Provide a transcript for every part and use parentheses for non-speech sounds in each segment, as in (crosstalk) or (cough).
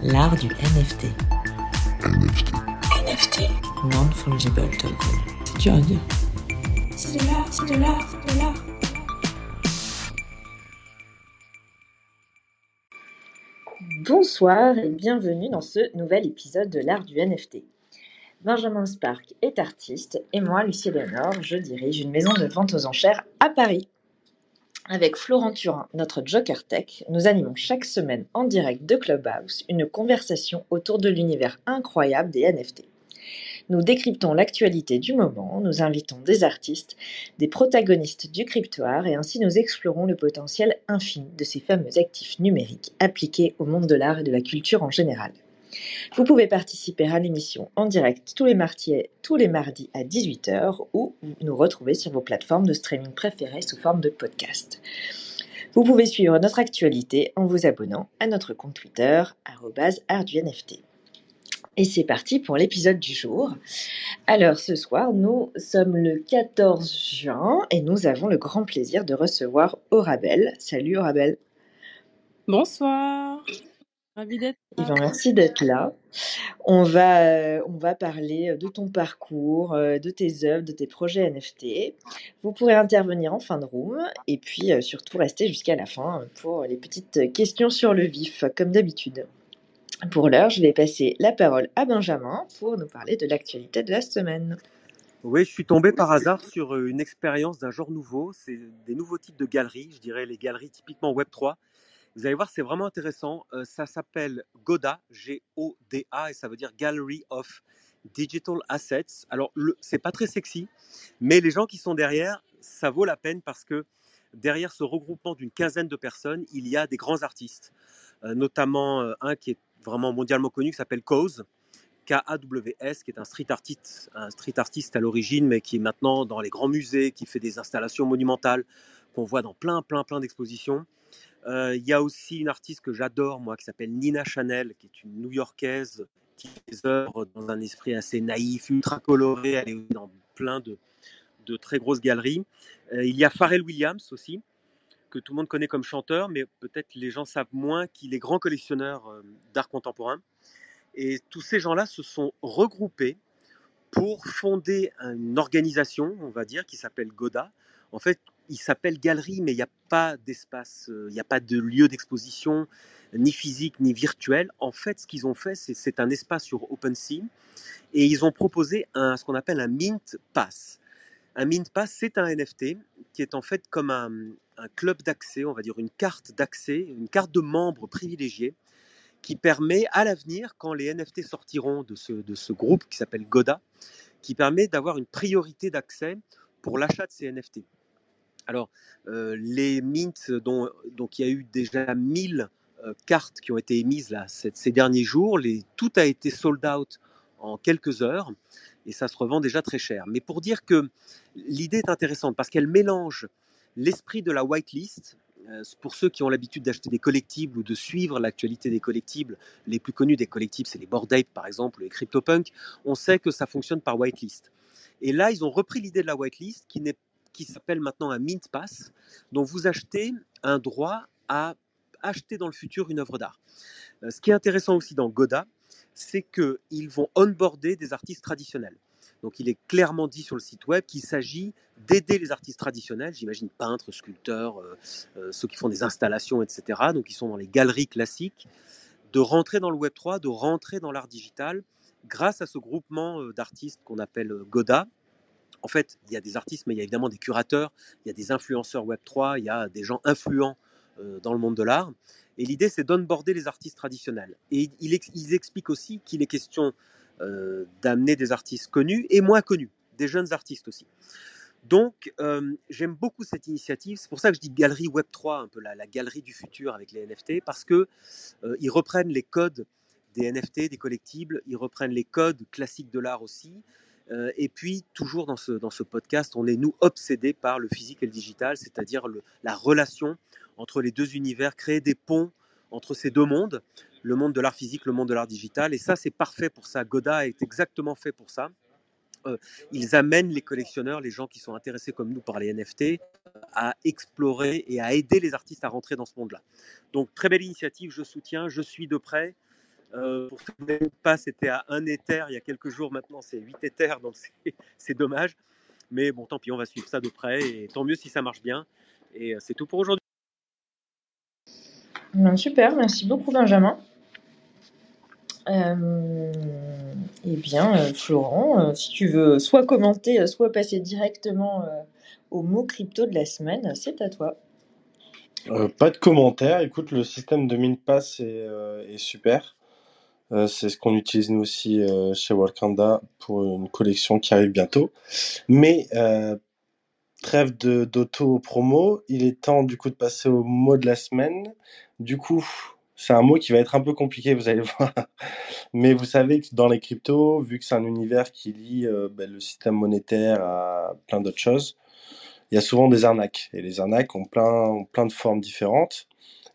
L'art du NFT. NFT. NFT. Non-fungible token. C'est dur à dire. C'est de l'art, c'est de l'art, c'est de l'art. Bonsoir et bienvenue dans ce nouvel épisode de l'art du NFT. Benjamin Spark est artiste et moi, Lucie Léonore, je dirige une maison de vente aux enchères à Paris. Avec Florent Turin, notre Joker Tech, nous animons chaque semaine en direct de Clubhouse une conversation autour de l'univers incroyable des NFT. Nous décryptons l'actualité du moment, nous invitons des artistes, des protagonistes du cryptoir et ainsi nous explorons le potentiel infini de ces fameux actifs numériques appliqués au monde de l'art et de la culture en général. Vous pouvez participer à l'émission en direct tous les, mardis, à 18h ou nous retrouver sur vos plateformes de streaming préférées sous forme de podcast. Vous pouvez suivre notre actualité en vous abonnant à notre compte Twitter, @arduNFT. Et c'est parti pour l'épisode du jour. Alors ce soir, nous sommes le 14 juin et nous avons le grand plaisir de recevoir Orabel. Salut Orabel. Bonsoir. Ravi d'être là. Yvan, merci d'être là. On va, euh, on va parler de ton parcours, euh, de tes œuvres, de tes projets NFT. Vous pourrez intervenir en fin de room et puis euh, surtout rester jusqu'à la fin pour les petites questions sur le vif, comme d'habitude. Pour l'heure, je vais passer la parole à Benjamin pour nous parler de l'actualité de la semaine. Oui, je suis tombé par hasard sur euh, une expérience d'un genre nouveau. C'est des nouveaux types de galeries, je dirais les galeries typiquement Web3. Vous allez voir, c'est vraiment intéressant. Euh, ça s'appelle GODA, G-O-D-A, et ça veut dire Gallery of Digital Assets. Alors, c'est pas très sexy, mais les gens qui sont derrière, ça vaut la peine parce que derrière ce regroupement d'une quinzaine de personnes, il y a des grands artistes, Euh, notamment euh, un qui est vraiment mondialement connu qui s'appelle Cause, K-A-W-S, qui est un street artiste, un street artiste à l'origine, mais qui est maintenant dans les grands musées, qui fait des installations monumentales qu'on voit dans plein, plein, plein d'expositions. Euh, Il y a aussi une artiste que j'adore, moi, qui s'appelle Nina Chanel, qui est une New-Yorkaise, qui fait des œuvres dans un esprit assez naïf, ultra coloré. Elle est dans plein de, de très grosses galeries. Euh, il y a Pharrell Williams aussi, que tout le monde connaît comme chanteur, mais peut-être les gens savent moins qu'il est grand collectionneur euh, d'art contemporain. Et tous ces gens-là se sont regroupés pour fonder une organisation, on va dire, qui s'appelle Goda. En fait, il s'appelle Galerie, mais il n'y a pas d'espace, euh, il n'y a pas de lieu d'exposition, ni physique, ni virtuel. En fait, ce qu'ils ont fait, c'est un espace sur OpenSea, et ils ont proposé ce qu'on appelle un Mint Pass. Un Mint Pass, c'est un NFT qui est en fait comme un, un club d'accès, on va dire une carte d'accès, une carte de membre privilégié, qui permet à l'avenir, quand les NFT sortiront de ce, de ce groupe qui s'appelle Goda, qui permet d'avoir une priorité d'accès pour l'achat de ces NFT. Alors, euh, les mints, dont, donc il y a eu déjà 1000 euh, cartes qui ont été émises là, ces, derniers jours, tout a été sold out en quelques heures et ça se revend déjà très cher. Mais pour dire que l'idée est intéressante parce qu'elle mélange l'esprit de la whitelist. euh, Pour ceux qui ont l'habitude d'acheter des collectibles ou de suivre l'actualité des collectibles, les plus connus des collectibles, c'est les Bored Ape par exemple, les CryptoPunk, on sait que ça fonctionne par whitelist. Et là, ils ont repris l'idée de la whitelist qui, n'est- qui s'appelle maintenant un Mint Pass, dont vous achetez un droit à acheter dans le futur une œuvre d'art. Euh, Ce qui est intéressant aussi dans Goda, c'est qu'ils vont onboarder des artistes traditionnels. Donc il est clairement dit sur le site web qu'il s'agit d'aider les artistes traditionnels, j'imagine peintres, sculpteurs, euh, euh, ceux qui font des installations, etc., donc qui sont dans les galeries classiques, de rentrer dans le Web 3, de rentrer dans l'art digital, grâce à ce groupement d'artistes qu'on appelle Goda. En fait, il y a des artistes, mais il y a évidemment des curateurs, il y a des influenceurs Web 3, il y a des gens influents euh, dans le monde de l'art. Et l'idée, c'est d'onboarder les artistes traditionnels. Et ils expliquent aussi qu'il est question euh, d'amener des artistes connus et moins connus, des jeunes artistes aussi. Donc, euh, j'aime beaucoup cette initiative. C'est pour ça que je dis galerie Web 3, un peu la, galerie du futur avec les NFT, parce que ils reprennent les codes des NFT, des collectibles, ils reprennent les codes classiques de l'art aussi. Euh, et puis, toujours dans ce, dans ce podcast, on est, nous, obsédés par le physique et le digital, c'est-à-dire la relation entre les deux univers, créer des ponts entre ces deux mondes, le monde de l'art physique, le monde de l'art digital. Et ça, c'est parfait pour ça. Goda est exactement fait pour ça. Euh, ils amènent les collectionneurs, les gens qui sont intéressés comme nous par les NFT, à explorer et à aider les artistes à rentrer dans ce monde-là. Donc, très belle initiative, je soutiens, je suis de près. Euh, pour ceux qui pas, c'était à 1 Ether il y a quelques jours. Maintenant, c'est 8 Ethers, donc (laughs) c'est dommage. Mais bon, tant pis, on va suivre ça de près. Et tant mieux si ça marche bien. Et c'est tout pour aujourd'hui. Ben, super, merci beaucoup Benjamin. Euh, eh bien, euh, Florent, euh, si tu veux soit commenter, soit passer directement au mot crypto de la semaine, c'est à toi. pas de commentaire. Écoute, le système de MinPass est, est super. C'est ce qu'on utilise nous aussi chez Wakanda pour une collection qui arrive bientôt. Mais trêve de d'auto-promo, il est temps du coup de passer au mot de la semaine. Du coup, c'est un mot qui va être un peu compliqué, vous allez (laughs) voir. Mais vous savez que dans les cryptos, vu que c'est un univers qui lie euh, ben, le système monétaire à plein d'autres choses, il y a souvent des arnaques. Et les arnaques ont plein, ont plein de formes différentes.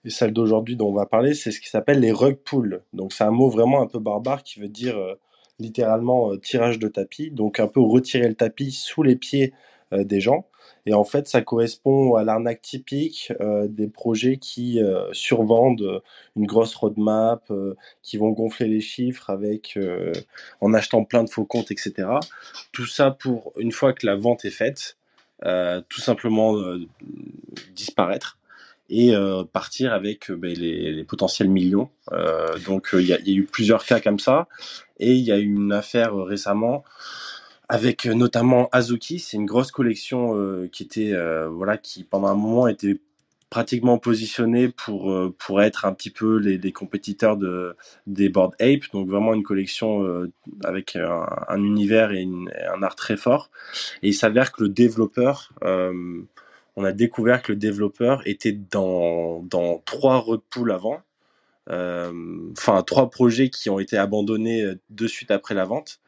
Et celle d'aujourd'hui dont on va parler, c'est ce qui s'appelle les rug pulls. Donc c'est un mot vraiment un peu barbare qui veut dire euh, littéralement euh, tirage de tapis. Donc un peu retirer le tapis sous les pieds des gens. Et en fait, ça correspond à l'arnaque typique euh, des projets qui euh, survendent une grosse roadmap, euh, qui vont gonfler les chiffres avec en achetant plein de faux comptes, etc. Tout ça pour une fois que la vente est faite, tout simplement disparaître et partir avec ben, les, potentiels millions. donc il y, a eu plusieurs cas comme ça et il y a eu une affaire récemment avec euh, notamment Azuki. C'est une grosse collection euh, qui était, euh, voilà, qui pendant un moment était pratiquement positionnée pour pour être un petit peu les, les compétiteurs de des Board Ape. Donc vraiment une collection avec un, univers et, un art très fort. Et il s'avère que le développeur on a découvert que le développeur était dans, dans trois repoules avant, enfin trois projets qui ont été abandonnés de suite après la vente.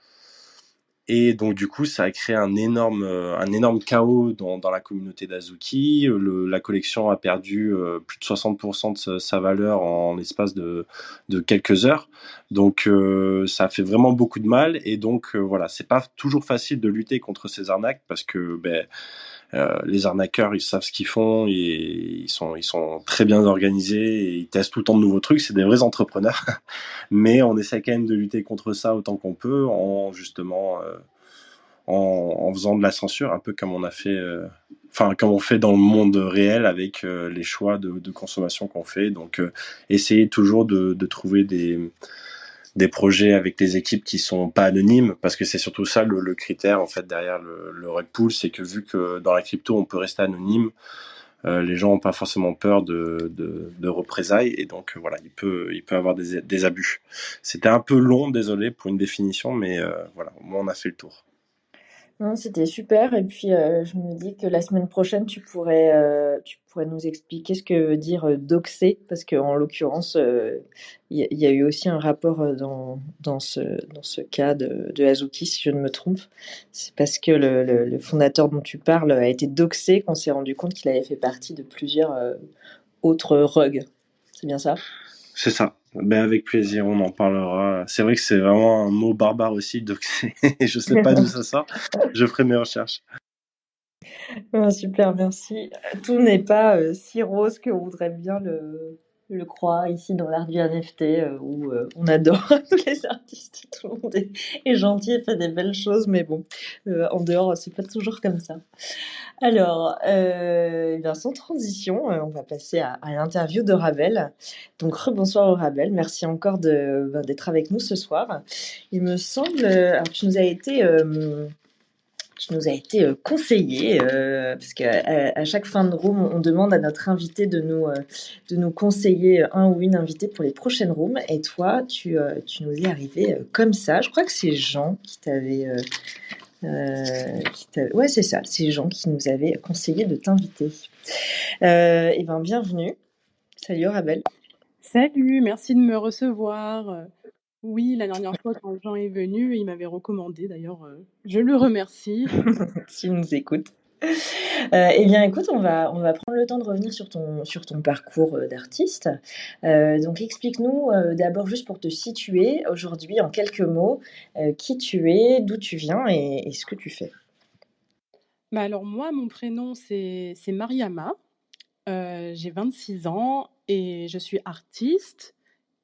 Et donc du coup, ça a créé un énorme, euh, un énorme chaos dans, dans la communauté d'Azuki. la collection a perdu euh, plus de 60% de sa, valeur en, l'espace de, de, quelques heures. Donc euh, ça fait vraiment beaucoup de mal. Et donc voilà, c'est pas toujours facile de lutter contre ces arnaques parce que ben, les arnaqueurs, ils savent ce qu'ils font et ils sont, très bien organisés et ils testent tout le temps de nouveaux trucs. C'est des vrais entrepreneurs. (laughs) Mais on essaie quand même de lutter contre ça autant qu'on peut en justement en, faisant de la censure, un peu comme on a fait, euh, enfin comme on fait dans le monde réel avec euh, les choix de, consommation qu'on fait. Donc, euh, essayer toujours de, trouver des des projets avec des équipes qui sont pas anonymes, parce que c'est surtout ça le, critère en fait derrière le, le pool, c'est que vu que dans la crypto on peut rester anonyme, les gens n'ont pas forcément peur de, de, représailles et donc voilà, il peut, il peut avoir des, des abus. C'était un peu long, désolé pour une définition, mais voilà, au moins on a fait le tour. Non, c'était super et puis, euh, je me dis que la semaine prochaine tu pourrais, euh, tu pourrais nous expliquer ce que veut dire, euh, doxer parce qu'en l'occurrence, il y a eu aussi un rapport, dans dans ce dans ce cas de de Azuki si je ne me trompe. C'est parce que le le fondateur dont tu parles, a été doxé qu'on s'est rendu compte qu'il avait fait partie de plusieurs, autres rugs. C'est bien ça? C'est ça. Ben avec plaisir, on en parlera. C'est vrai que c'est vraiment un mot barbare aussi, donc (laughs) je sais pas d'où ça sort. Je ferai mes recherches. super, merci. Tout n'est pas euh, si rose que voudrait bien le, croire ici dans l'art du NFT euh, où euh, on adore (laughs) tous les artistes, tout le monde est, gentil et fait des belles choses, mais bon, en dehors, c'est pas toujours comme ça. Alors, eh bien, sans transition, on va passer à, l'interview de Ravel. Donc, rebonsoir Ravel, merci encore ben, d'être avec nous ce soir. Il me semble, alors tu nous as été nous été euh, conseillé, euh, parce qu'à à chaque fin de room, on demande à notre invité de nous, euh, de nous conseiller un ou une invitée pour les prochaines rooms. Et toi, tu, tu nous es arrivé comme ça. Je crois que c'est Jean qui t'avait... ouais, c'est ça, c'est Jean qui nous avait conseillé de t'inviter. et ben, bienvenue. Salut Rabel. Salut, merci de me recevoir. Oui, la dernière fois quand Jean est venu, il m'avait recommandé d'ailleurs, euh, je le remercie. (laughs) S'il nous écoute. (laughs) Euh, eh bien, écoute, on va, on va prendre le temps de revenir sur ton, sur ton parcours euh, d'artiste. donc, explique-nous d'abord, juste pour te situer aujourd'hui, en quelques mots, qui tu es, d'où tu viens et, ce que tu fais. Bah alors, moi, mon prénom, c'est Mariama. j'ai 26 ans et je suis artiste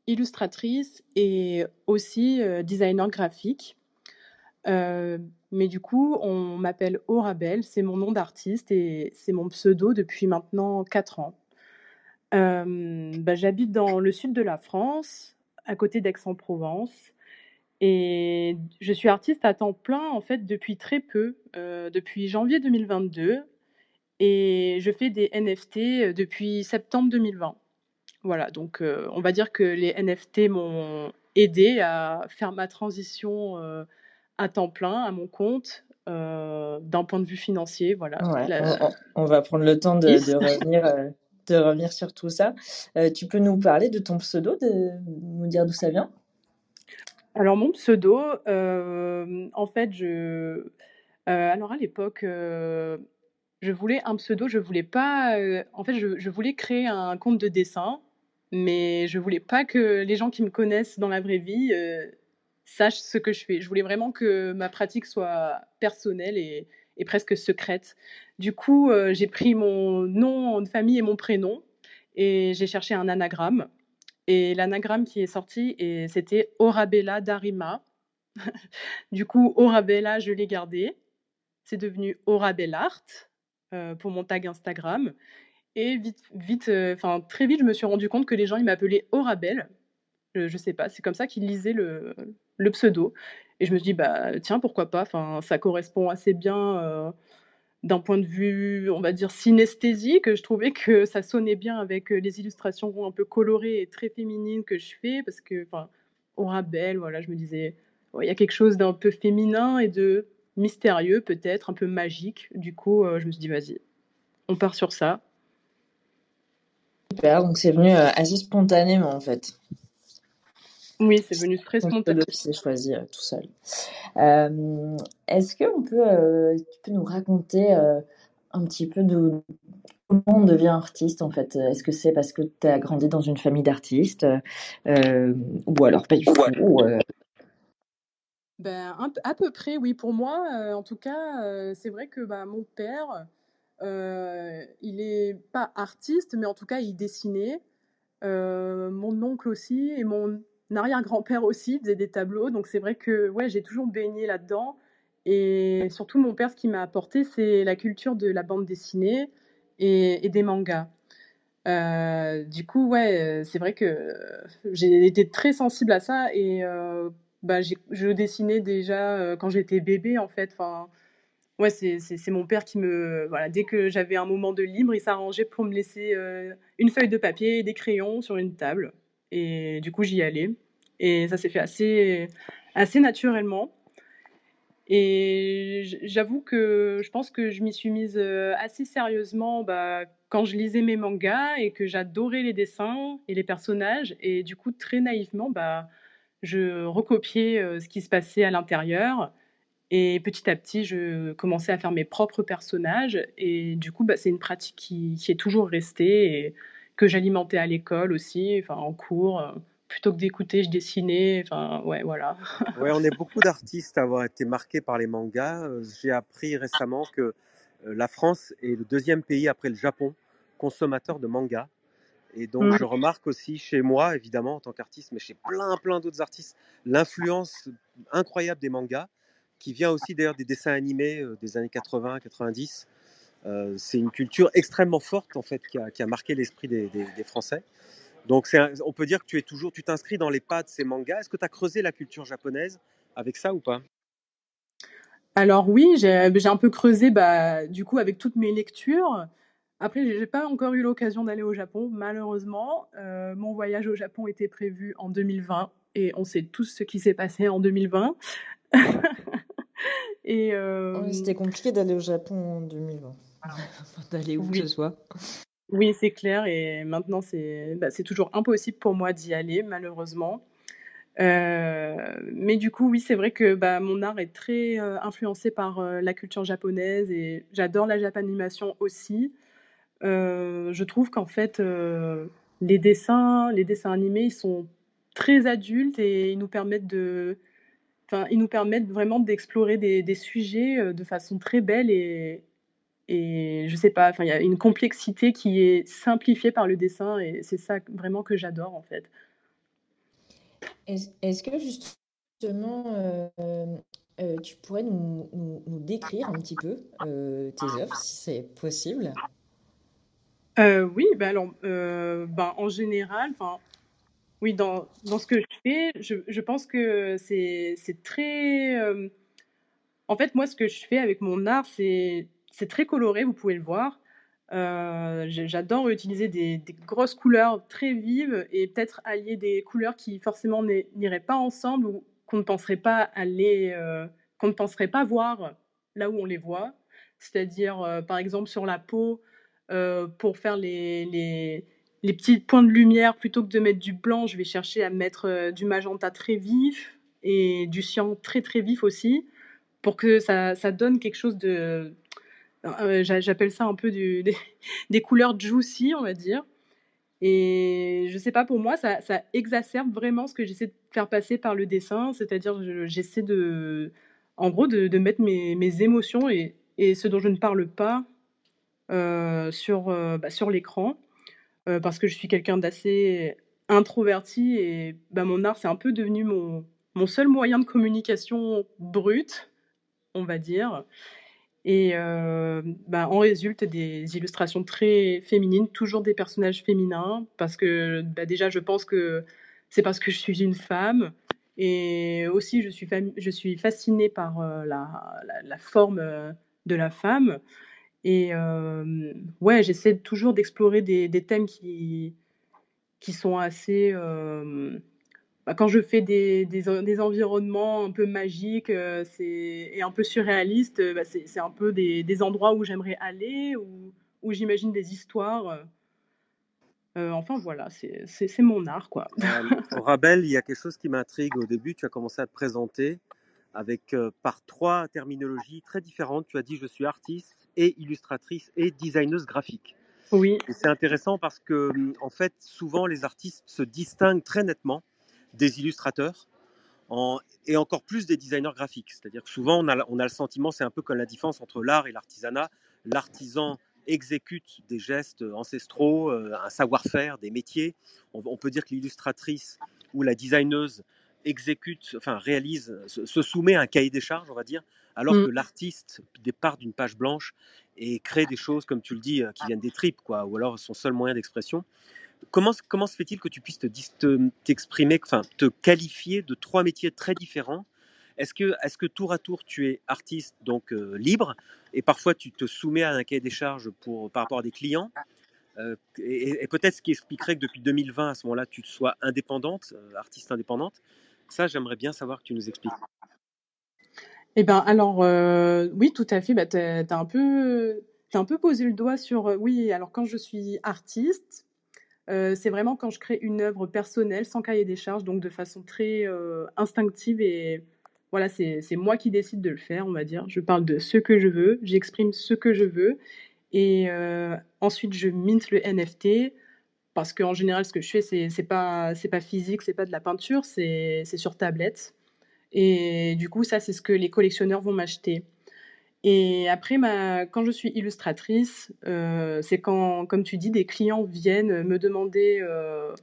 illustratrice et aussi designer graphique. Mais du coup, on m'appelle Orabel, c'est mon nom d'artiste et c'est mon pseudo depuis maintenant 4 ans. Bah, j'habite dans le sud de la France, à côté d'Aix-en-Provence. Et je suis artiste à temps plein en fait depuis très peu, depuis janvier 2022. Et je fais des NFT depuis septembre 2020. Voilà, donc on va dire que les NFT m'ont aidé à faire ma transition à temps plein, à mon compte, d'un point de vue financier. Voilà. on, va prendre le temps de, revenir, de revenir sur tout ça. tu peux nous parler de ton pseudo, de nous dire d'où ça vient? Alors mon pseudo, en fait, je... alors à l'époque, je voulais un pseudo, je voulais pas. Euh, en fait, je, voulais créer un compte de dessin, mais je voulais pas que les gens qui me connaissent dans la vraie vie euh, sachent ce que je fais. Je voulais vraiment que ma pratique soit personnelle et, presque secrète. Du coup, euh, j'ai pris mon nom de famille et mon prénom et j'ai cherché un anagramme. Et l'anagramme qui est sorti, et c'était Orabella Darima. (laughs) du coup, Orabella, je l'ai gardé. C'est devenu Orabellart. Euh, pour mon tag Instagram. Et vite, vite, euh, très vite, je me suis rendu compte que les gens ils m'appelaient Orabel. Je, je, sais pas, c'est comme ça qu'ils lisaient le, le, pseudo. Et je me suis dit bah tiens pourquoi pas. Enfin ça correspond assez bien euh, d'un point de vue, on va dire synesthésique. Je trouvais que ça sonnait bien avec les illustrations un peu colorées et très féminines que je fais parce que enfin Orabel, voilà, je me disais il y a quelque chose d'un peu féminin et de mystérieux peut-être, un peu magique. Du coup, euh, je me suis dit, vas-y, on part sur ça. Super, donc c'est venu euh, assez spontanément en fait. Oui, c'est venu très spontanément. C'est choisi euh, tout seul. Est-ce que on peut, tu peux nous raconter un petit peu de comment on devient artiste en fait? Est-ce que c'est parce que tu as grandi dans une famille d'artistes ou alors pas du tout ben, à peu près, oui. Pour moi, euh, en tout cas, euh, c'est vrai que bah, mon père, euh, il n'est pas artiste, mais en tout cas, il dessinait. mon oncle aussi et mon arrière-grand-père aussi faisaient des tableaux. Donc c'est vrai que ouais, j'ai toujours baigné là-dedans. Et surtout, mon père, ce qui m'a apporté, c'est la culture de la bande dessinée et, des mangas. du coup, ouais, c'est vrai que j'ai été très sensible à ça et bah, je dessinais déjà euh, quand j'étais bébé, en fait. Enfin, ouais, c'est mon père qui me. Voilà, dès que j'avais un moment de libre, il s'arrangeait pour me laisser euh, une feuille de papier et des crayons sur une table. Et du coup, j'y allais. Et ça s'est fait assez, assez naturellement. Et j'avoue que je pense que je m'y suis mise euh, assez sérieusement bah, quand je lisais mes mangas et que j'adorais les dessins et les personnages. Et du coup, très naïvement, bah, je recopiais euh, ce qui se passait à l'intérieur. Et petit à petit, je commençais à faire mes propres personnages. Et du coup, bah, c'est une pratique qui, est toujours restée que j'alimentais à l'école aussi, enfin en cours. Euh, plutôt que d'écouter, je dessinais. Enfin, ouais, voilà. (laughs) ouais, on est beaucoup d'artistes à avoir été marqués par les mangas. Euh, j'ai appris récemment que la France est le deuxième pays après le Japon consommateur de mangas. Et donc, je remarque aussi chez moi, évidemment, en tant qu'artiste, mais chez plein, plein d'autres artistes, l'influence incroyable des mangas, qui vient aussi d'ailleurs des dessins animés euh, des années 80, 90. Euh, c'est une culture extrêmement forte, en fait, qui a, marqué l'esprit des, Français. Donc, on peut dire que tu es toujours, tu t'inscris dans les pas de ces mangas. Est-ce que tu as creusé la culture japonaise avec ça ou pas? Alors oui, j'ai un peu creusé, bah, du coup, avec toutes mes lectures. Après, j'ai pas encore eu l'occasion d'aller au Japon, malheureusement. Euh, mon voyage au Japon était prévu en 2020 et on sait tous ce qui s'est passé en 2020. (laughs) et euh, C'était compliqué d'aller au Japon en 2020. D'aller où que ce soit. Oui, c'est clair. Et maintenant, c'est bah, toujours impossible pour moi d'y aller, malheureusement. Euh, mais du coup, oui, c'est vrai que bah, mon art est très influencé par la culture japonaise et j'adore la japanimation aussi. Euh, je trouve qu'en fait, euh, les dessins, les dessins animés, ils sont très adultes et ils nous permettent de, enfin, ils nous permettent vraiment d'explorer des, des, sujets euh, de façon très belle et, et je sais pas, enfin, il y a une complexité qui est simplifiée par le dessin et c'est ça vraiment que j'adore en fait. Est-ce que justement, euh, euh, tu pourrais nous, nous- nous décrire un petit peu euh, tes œuvres, si c'est possible? Oui, bah alors, bah, en général, enfin, oui, dans, dans ce que je fais, je, je pense que c'est c'est très. euh, en fait, moi, ce que je fais avec mon art, c'est c'est très coloré, vous pouvez le voir. Euh, J'adore utiliser des, grosses couleurs très vives et peut-être allier des couleurs qui forcément n'iraient pas ensemble ou qu'on ne penserait pas aller, euh, qu'on ne penserait pas voir là où on les voit. C'est-à-dire, euh, par exemple, sur la peau, pour faire les, les, petits points de lumière, plutôt que de mettre du blanc, je vais chercher à mettre du magenta très vif et du cyan très très vif aussi, pour que ça, ça donne quelque chose de... euh, j'a- J'appelle ça un peu des, (laughs) des couleurs juicy, on va dire. Et je sais pas, pour moi, ça, exacerbe vraiment ce que j'essaie de faire passer par le dessin, c'est-à-dire je- j'essaie de, en gros, de, mettre mes, émotions et, ce dont je ne parle pas euh, sur, euh, bah, sur l'écran, parce que je suis quelqu'un d'assez introverti et bah, mon art, c'est un peu devenu mon, mon seul moyen de communication brut, on va dire. Et euh, bah, en résulte des illustrations très féminines, toujours des personnages féminins, parce que bah, déjà, je pense que c'est parce que je suis une femme. Et aussi, je suis, je suis fascinée par euh, la, la, la forme euh, de la femme. Et euh, ouais, j'essaie toujours d'explorer des, des thèmes qui, qui sont assez... bah, quand je fais des, des, en- des environnements un peu magiques euh, et un peu surréalistes, euh, bah, c'est, un peu des, des endroits où j'aimerais aller, où, où j'imagine des histoires. euh. Euh, enfin voilà, c'est, mon art, quoi. Au (laughs) Rabel, il y a quelque chose qui m'intrigue. Au début, tu as commencé à te présenter avec par trois terminologies très différentes. Tu as dit je suis artiste et illustratrice et designeuse graphique. Oui, c'est intéressant parce que en fait, souvent les artistes se distinguent très nettement des illustrateurs en- et encore plus des designers graphiques. C'est-à-dire que souvent on a, on a le sentiment, c'est un peu comme la différence entre l'art et l'artisanat. L'artisan exécute des gestes ancestraux, euh, un savoir-faire, des métiers. On, on peut dire que l'illustratrice ou la designeuse exécute, enfin réalise, se, se soumet à un cahier des charges, on va dire, alors Mm. que l'artiste départ d'une page blanche et crée des choses, comme tu le dis, euh, qui viennent des tripes, quoi, ou alors son seul moyen d'expression. Comment, comment se fait-il que tu puisses te dis- te- t'exprimer, enfin te qualifier de trois métiers très différents? Est-ce que, est que tour à tour tu es artiste, donc euh, libre, et parfois tu te soumets à un cahier des charges pour, par rapport à des clients? Euh, et, et peut-être ce qui expliquerait que depuis 2020, à ce moment-là, tu sois indépendante, euh, artiste indépendante. Ça, j'aimerais bien savoir que tu nous expliques. Eh ben, alors, euh, oui, tout à fait. Bah, t'as, t'as un peu, t'as un peu posé le doigt sur. oui, alors quand je suis artiste, euh, c'est vraiment quand je crée une œuvre personnelle, sans cahier des charges, donc de façon très euh, instinctive et voilà, c'est, moi qui décide de le faire, on va dire. Je parle de ce que je veux, j'exprime ce que je veux et euh, ensuite je mint le NFT parce qu'en général, ce que je fais, c'est, c'est pas, c'est pas physique, c'est pas de la peinture, c'est sur tablette. Et du coup, ça, c'est ce que les collectionneurs vont m'acheter. Et après, quand je suis illustratrice, euh, c'est quand, comme tu dis, des clients viennent me demander euh,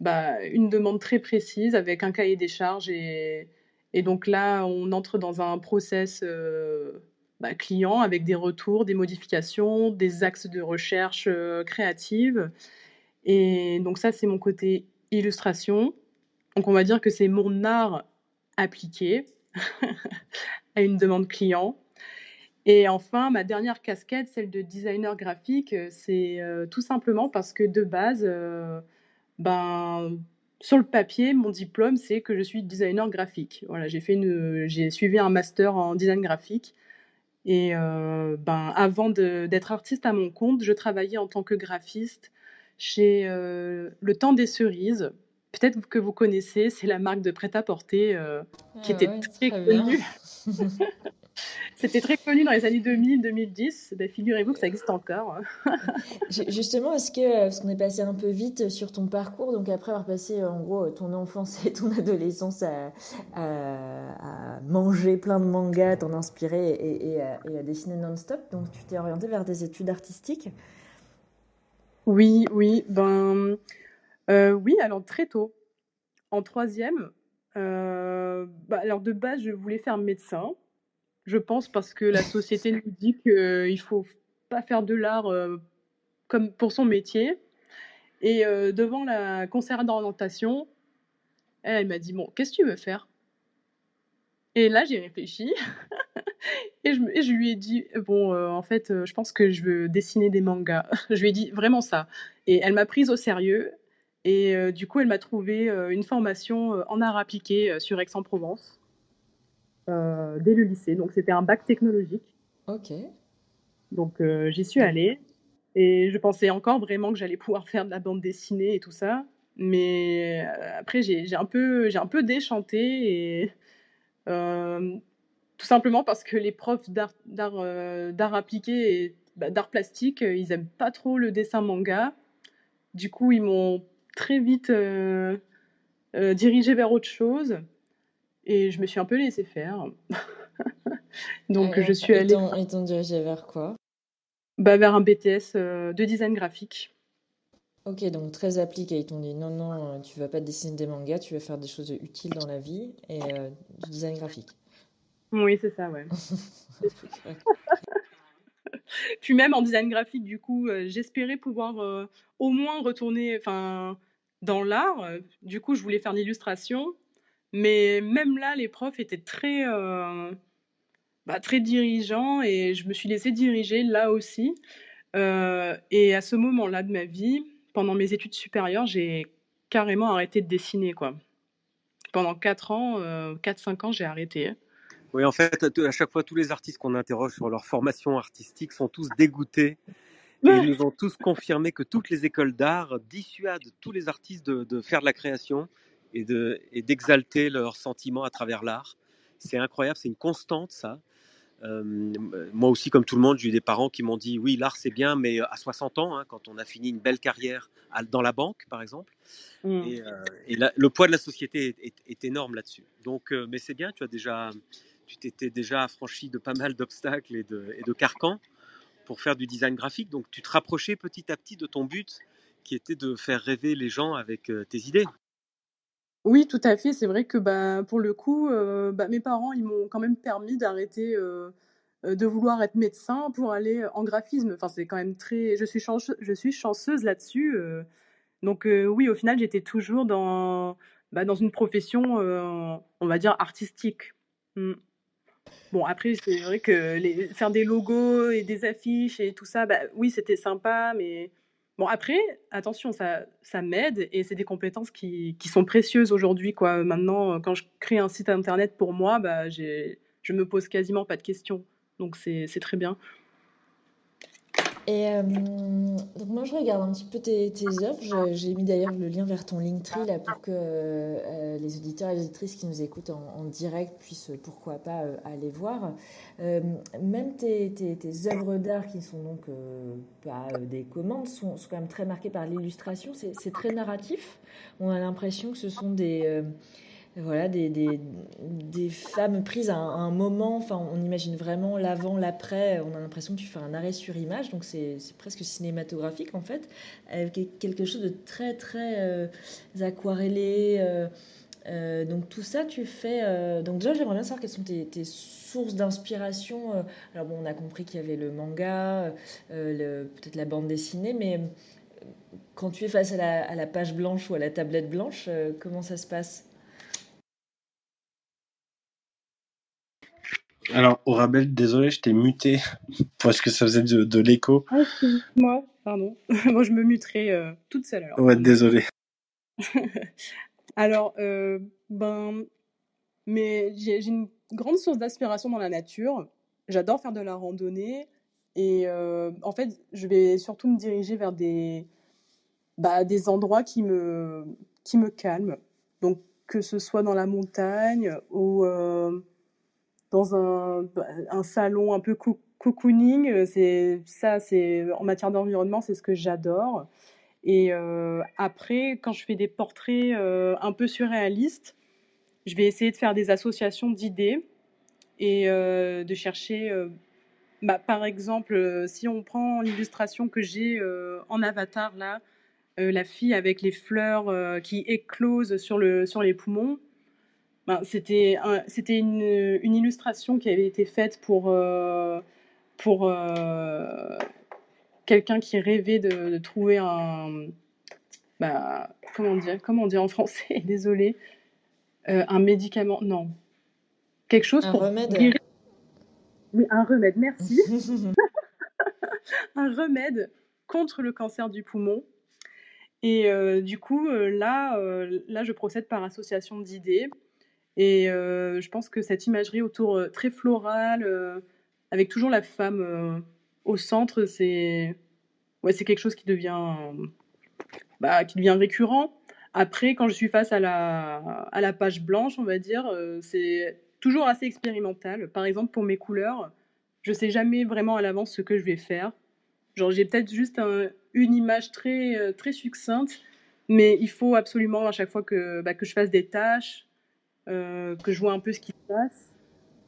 bah, une demande très précise avec un cahier des charges. Et, donc là, on entre dans un process euh, bah, client avec des retours, des modifications, des axes de recherche créative. Et donc ça, c'est mon côté illustration. Donc on va dire que c'est mon art appliqué (laughs) à une demande client. Et enfin, ma dernière casquette, celle de designer graphique, euh, c'est euh, tout simplement parce que de base, euh, ben, sur le papier, mon diplôme, c'est que je suis designer graphique. Voilà, j'ai fait une, j'ai suivi un master en design graphique. Et euh, ben, avant d'être artiste à mon compte, je travaillais en tant que graphiste chez Le Temps des Cerises. Peut-être que vous connaissez, c'est la marque de prêt-à-porter qui Ah était ouais, très connue. (laughs) C'était très connu dans les années 2000-2010. Ben, Figurez-vous que ça existe encore. Ju- Justement, est-ce que, parce qu'on est passé un peu vite sur ton parcours, donc après avoir passé en gros ton enfance et ton adolescence à, à- à manger plein de mangas, t'en inspirer et, et à, et à dessiner non-stop, donc tu t'es orienté vers des études artistiques? Oui, oui, ben, euh, oui, alors très tôt. En troisième, Euh, bah, alors de base, je voulais faire médecin. Je pense parce que la société nous dit qu'il faut pas faire de l'art euh, comme pour son métier. Et euh, devant la conseillère d'orientation, elle, m'a dit bon, qu'est-ce que tu veux faire? Et là, j'ai réfléchi (laughs) et, je, lui ai dit bon, euh, en fait, je pense que je veux dessiner des mangas. (laughs) je lui ai dit vraiment ça. Et elle m'a prise au sérieux. Et du coup, elle m'a trouvé une formation en art appliqué sur Aix-en-Provence dès le lycée. Donc, c'était un bac technologique. Ok. Donc, euh, j'y suis allée. Et je pensais encore vraiment que j'allais pouvoir faire de la bande dessinée et tout ça. Mais euh, après, j'ai un peu, j'ai un peu déchanté. Et, euh, tout simplement parce que les profs d'art euh, appliqué et bah, d'art plastique, euh, ils aiment pas trop le dessin manga. Du coup, ils m'ont très vite euh, euh, dirigé vers autre chose. Et je me suis un peu laissée faire. (laughs) Donc, Et- je suis allée Ils t'ont dirigé vers quoi? Bah, vers un BTS euh, de design graphique. Ok, donc très appliqué. Ils t'ont dit non, non, euh, tu vas pas dessiner des mangas, tu vas faire des choses utiles dans la vie et euh, du design graphique. Oui, c'est ça, ouais. (laughs) (laughs) Puis même en design graphique, du coup, euh, j'espérais pouvoir euh, au moins retourner enfin, dans l'art. Euh, Du coup, je voulais faire de l'illustration. Mais même là, les profs étaient très, euh, bah, très dirigeants et je me suis laissée diriger là aussi. Euh, et à ce moment-là de ma vie, pendant mes études supérieures, j'ai carrément arrêté de dessiner, quoi. Pendant 4 ans, 4-5 ans, j'ai arrêté. Oui, en fait, à chaque fois, tous les artistes qu'on interroge sur leur formation artistique sont tous dégoûtés et ils nous ont tous confirmé que toutes les écoles d'art dissuadent tous les artistes de faire de la création et de et d'exalter leurs sentiments à travers l'art. C'est incroyable, c'est une constante ça. Euh, moi aussi, comme tout le monde, j'ai eu des parents qui m'ont dit oui, l'art c'est bien, mais à 60 ans, hein, quand on a fini une belle carrière à- dans la banque, par exemple. Mm. Et, euh, et la- le poids de la société est, est- est énorme là-dessus. Donc, euh, mais c'est bien, tu as déjà, tu t'étais déjà affranchi de pas mal d'obstacles et de, et de carcans pour faire du design graphique. Donc, tu te rapprochais petit à petit de ton but, qui était de faire rêver les gens avec euh, tes idées. Oui, tout à fait. C'est vrai que bah, pour le coup, euh, bah, mes parents, ils m'ont quand même permis d'arrêter euh, euh, de vouloir être médecin pour aller en graphisme. Enfin, c'est quand même très. Je suis chanceuse, là-dessus. Donc oui, au final, j'étais toujours dans, bah, dans une profession, on va dire, artistique. Mm. Bon, après, c'est vrai que les, faire des logos et des affiches et tout ça, bah, oui, c'était sympa, mais bon, après, attention, ça, m'aide et c'est des compétences qui, sont précieuses aujourd'hui, quoi. Maintenant, quand je crée un site internet pour moi, bah, je me pose quasiment pas de questions. Donc, c'est très bien. Et euh, donc moi je regarde un petit peu tes, œuvres. J'ai mis d'ailleurs le lien vers ton Linktree là pour que euh, les auditeurs et les auditrices qui nous écoutent en, direct puissent pourquoi pas euh, aller voir. Même tes, œuvres d'art qui sont donc pas euh, des commandes sont, quand même très marquées par l'illustration. C'est très narratif. On a l'impression que ce sont des voilà, des, des, femmes prises à un, moment, enfin, on imagine vraiment l'avant, l'après, on a l'impression que tu fais un arrêt sur image, donc c'est presque cinématographique en fait, avec quelque chose de très très euh, aquarellé. euh, euh, donc tout ça, tu fais. euh, donc déjà, j'aimerais bien savoir quelles sont tes, sources d'inspiration. euh. alors bon, on a compris qu'il y avait le manga, euh, peut-être la bande dessinée, mais euh, quand tu es face à la, page blanche ou à la tablette blanche, euh, comment ça se passe? Alors, Aurabelle, désolé, je t'ai muté (laughs) parce que ça faisait de, de l'écho. Ah, excuse-moi, pardon. (laughs) Moi, je me muterai euh, toute seule alors. Ouais, désolé. (laughs) Alors, euh, ben, mais j'ai une grande source d'inspiration dans la nature. J'adore faire de la randonnée et euh, en fait, je vais surtout me diriger vers des, bah, des endroits qui me, qui me calment. Donc, que ce soit dans la montagne ou dans un, salon un peu coo- cocooning, euh, c'est ça, c'est en matière d'environnement, c'est ce que j'adore. Et euh, après, quand je fais des portraits euh, un peu surréalistes, je vais essayer de faire des associations d'idées et de chercher, bah, par exemple, si on prend l'illustration que j'ai en avatar là, la fille avec les fleurs qui éclosent sur, le, sur les poumons, Ben, c'était un- c'était une, une illustration qui avait été faite pour, euh, pour euh, quelqu'un qui rêvait de, de trouver un. Bah, comment dire Comment on dit en français (laughs) Désolée. Euh, un médicament. Non. Quelque chose Un pour remède. guérir. Oui, un remède, merci. (laughs) (laughs) un remède contre le cancer du poumon. Et du coup, là, là, je procède par association d'idées. Et euh, je pense que cette imagerie autour euh, très florale, euh, avec toujours la femme au centre, c'est ouais, c'est quelque chose qui devient, bah, qui devient récurrent. Après, quand je suis face à la, à la page blanche, on va dire, c'est toujours assez expérimental. Par exemple, pour mes couleurs, je sais jamais vraiment à l'avance ce que je vais faire. Genre, j'ai peut-être juste un- une image très, très succincte, mais il faut absolument à chaque fois que, bah, que je fasse des tâches, que je vois un peu ce qui se passe.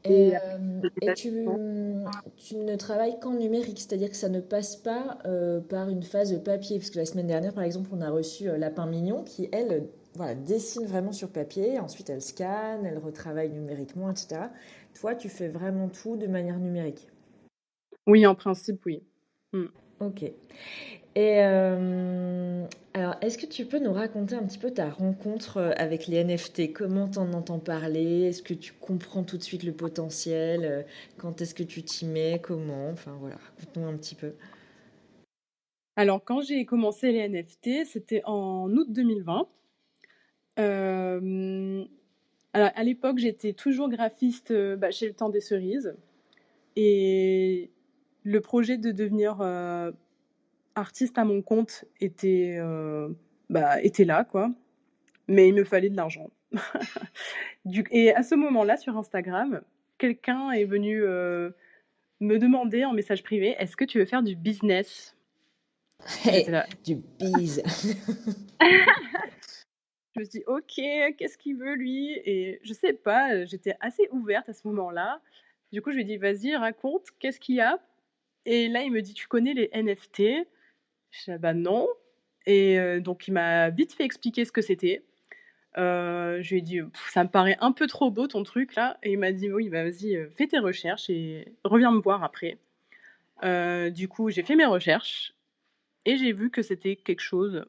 Et, Et euh, sais tu, ne travailles qu'en numérique, c'est-à-dire que ça ne passe pas euh, par une phase papier. Parce que la semaine dernière, par exemple, on a reçu euh, Lapin Mignon qui, elle, euh, voilà, dessine vraiment sur papier. Ensuite, elle scanne, elle retravaille numériquement, etc. Toi, tu fais vraiment tout de manière numérique. Oui, en principe, oui. Mm. Ok. Et euh, est-ce que tu peux nous raconter un petit peu ta rencontre euh, avec les NFT? Comment t'en entends parler? Est-ce que tu comprends tout de suite le potentiel? Euh, Quand est-ce que tu t'y mets? Comment? Enfin voilà, raconte-nous un petit peu. Alors, quand j'ai commencé les NFT, c'était en août 2020. Euh, à l'époque, j'étais toujours graphiste bah, chez Le Temps des Cerises. Et le projet de devenir artiste à mon compte était, euh, bah, était là, quoi. Mais il me fallait de l'argent. (laughs) Du- et à ce moment-là, sur Instagram, quelqu'un est venu euh, me demander en message privé, est-ce que tu veux faire du business? Hey, du bise. (laughs) Je me suis dit, ok, qu'est-ce qu'il veut lui? Et je sais pas, j'étais assez ouverte à ce moment-là. Du coup, je lui ai dit, vas-y, raconte, qu'est-ce qu'il y a? Et là, il me dit, tu connais les NFT? Ah bah non. Et euh, donc, il m'a vite fait expliquer ce que c'était. Euh, je lui ai dit, ça me paraît un peu trop beau ton truc là. Et il m'a dit, oui, bah, vas-y, euh, fais tes recherches et reviens me voir après. Du coup, j'ai fait mes recherches et j'ai vu que c'était quelque chose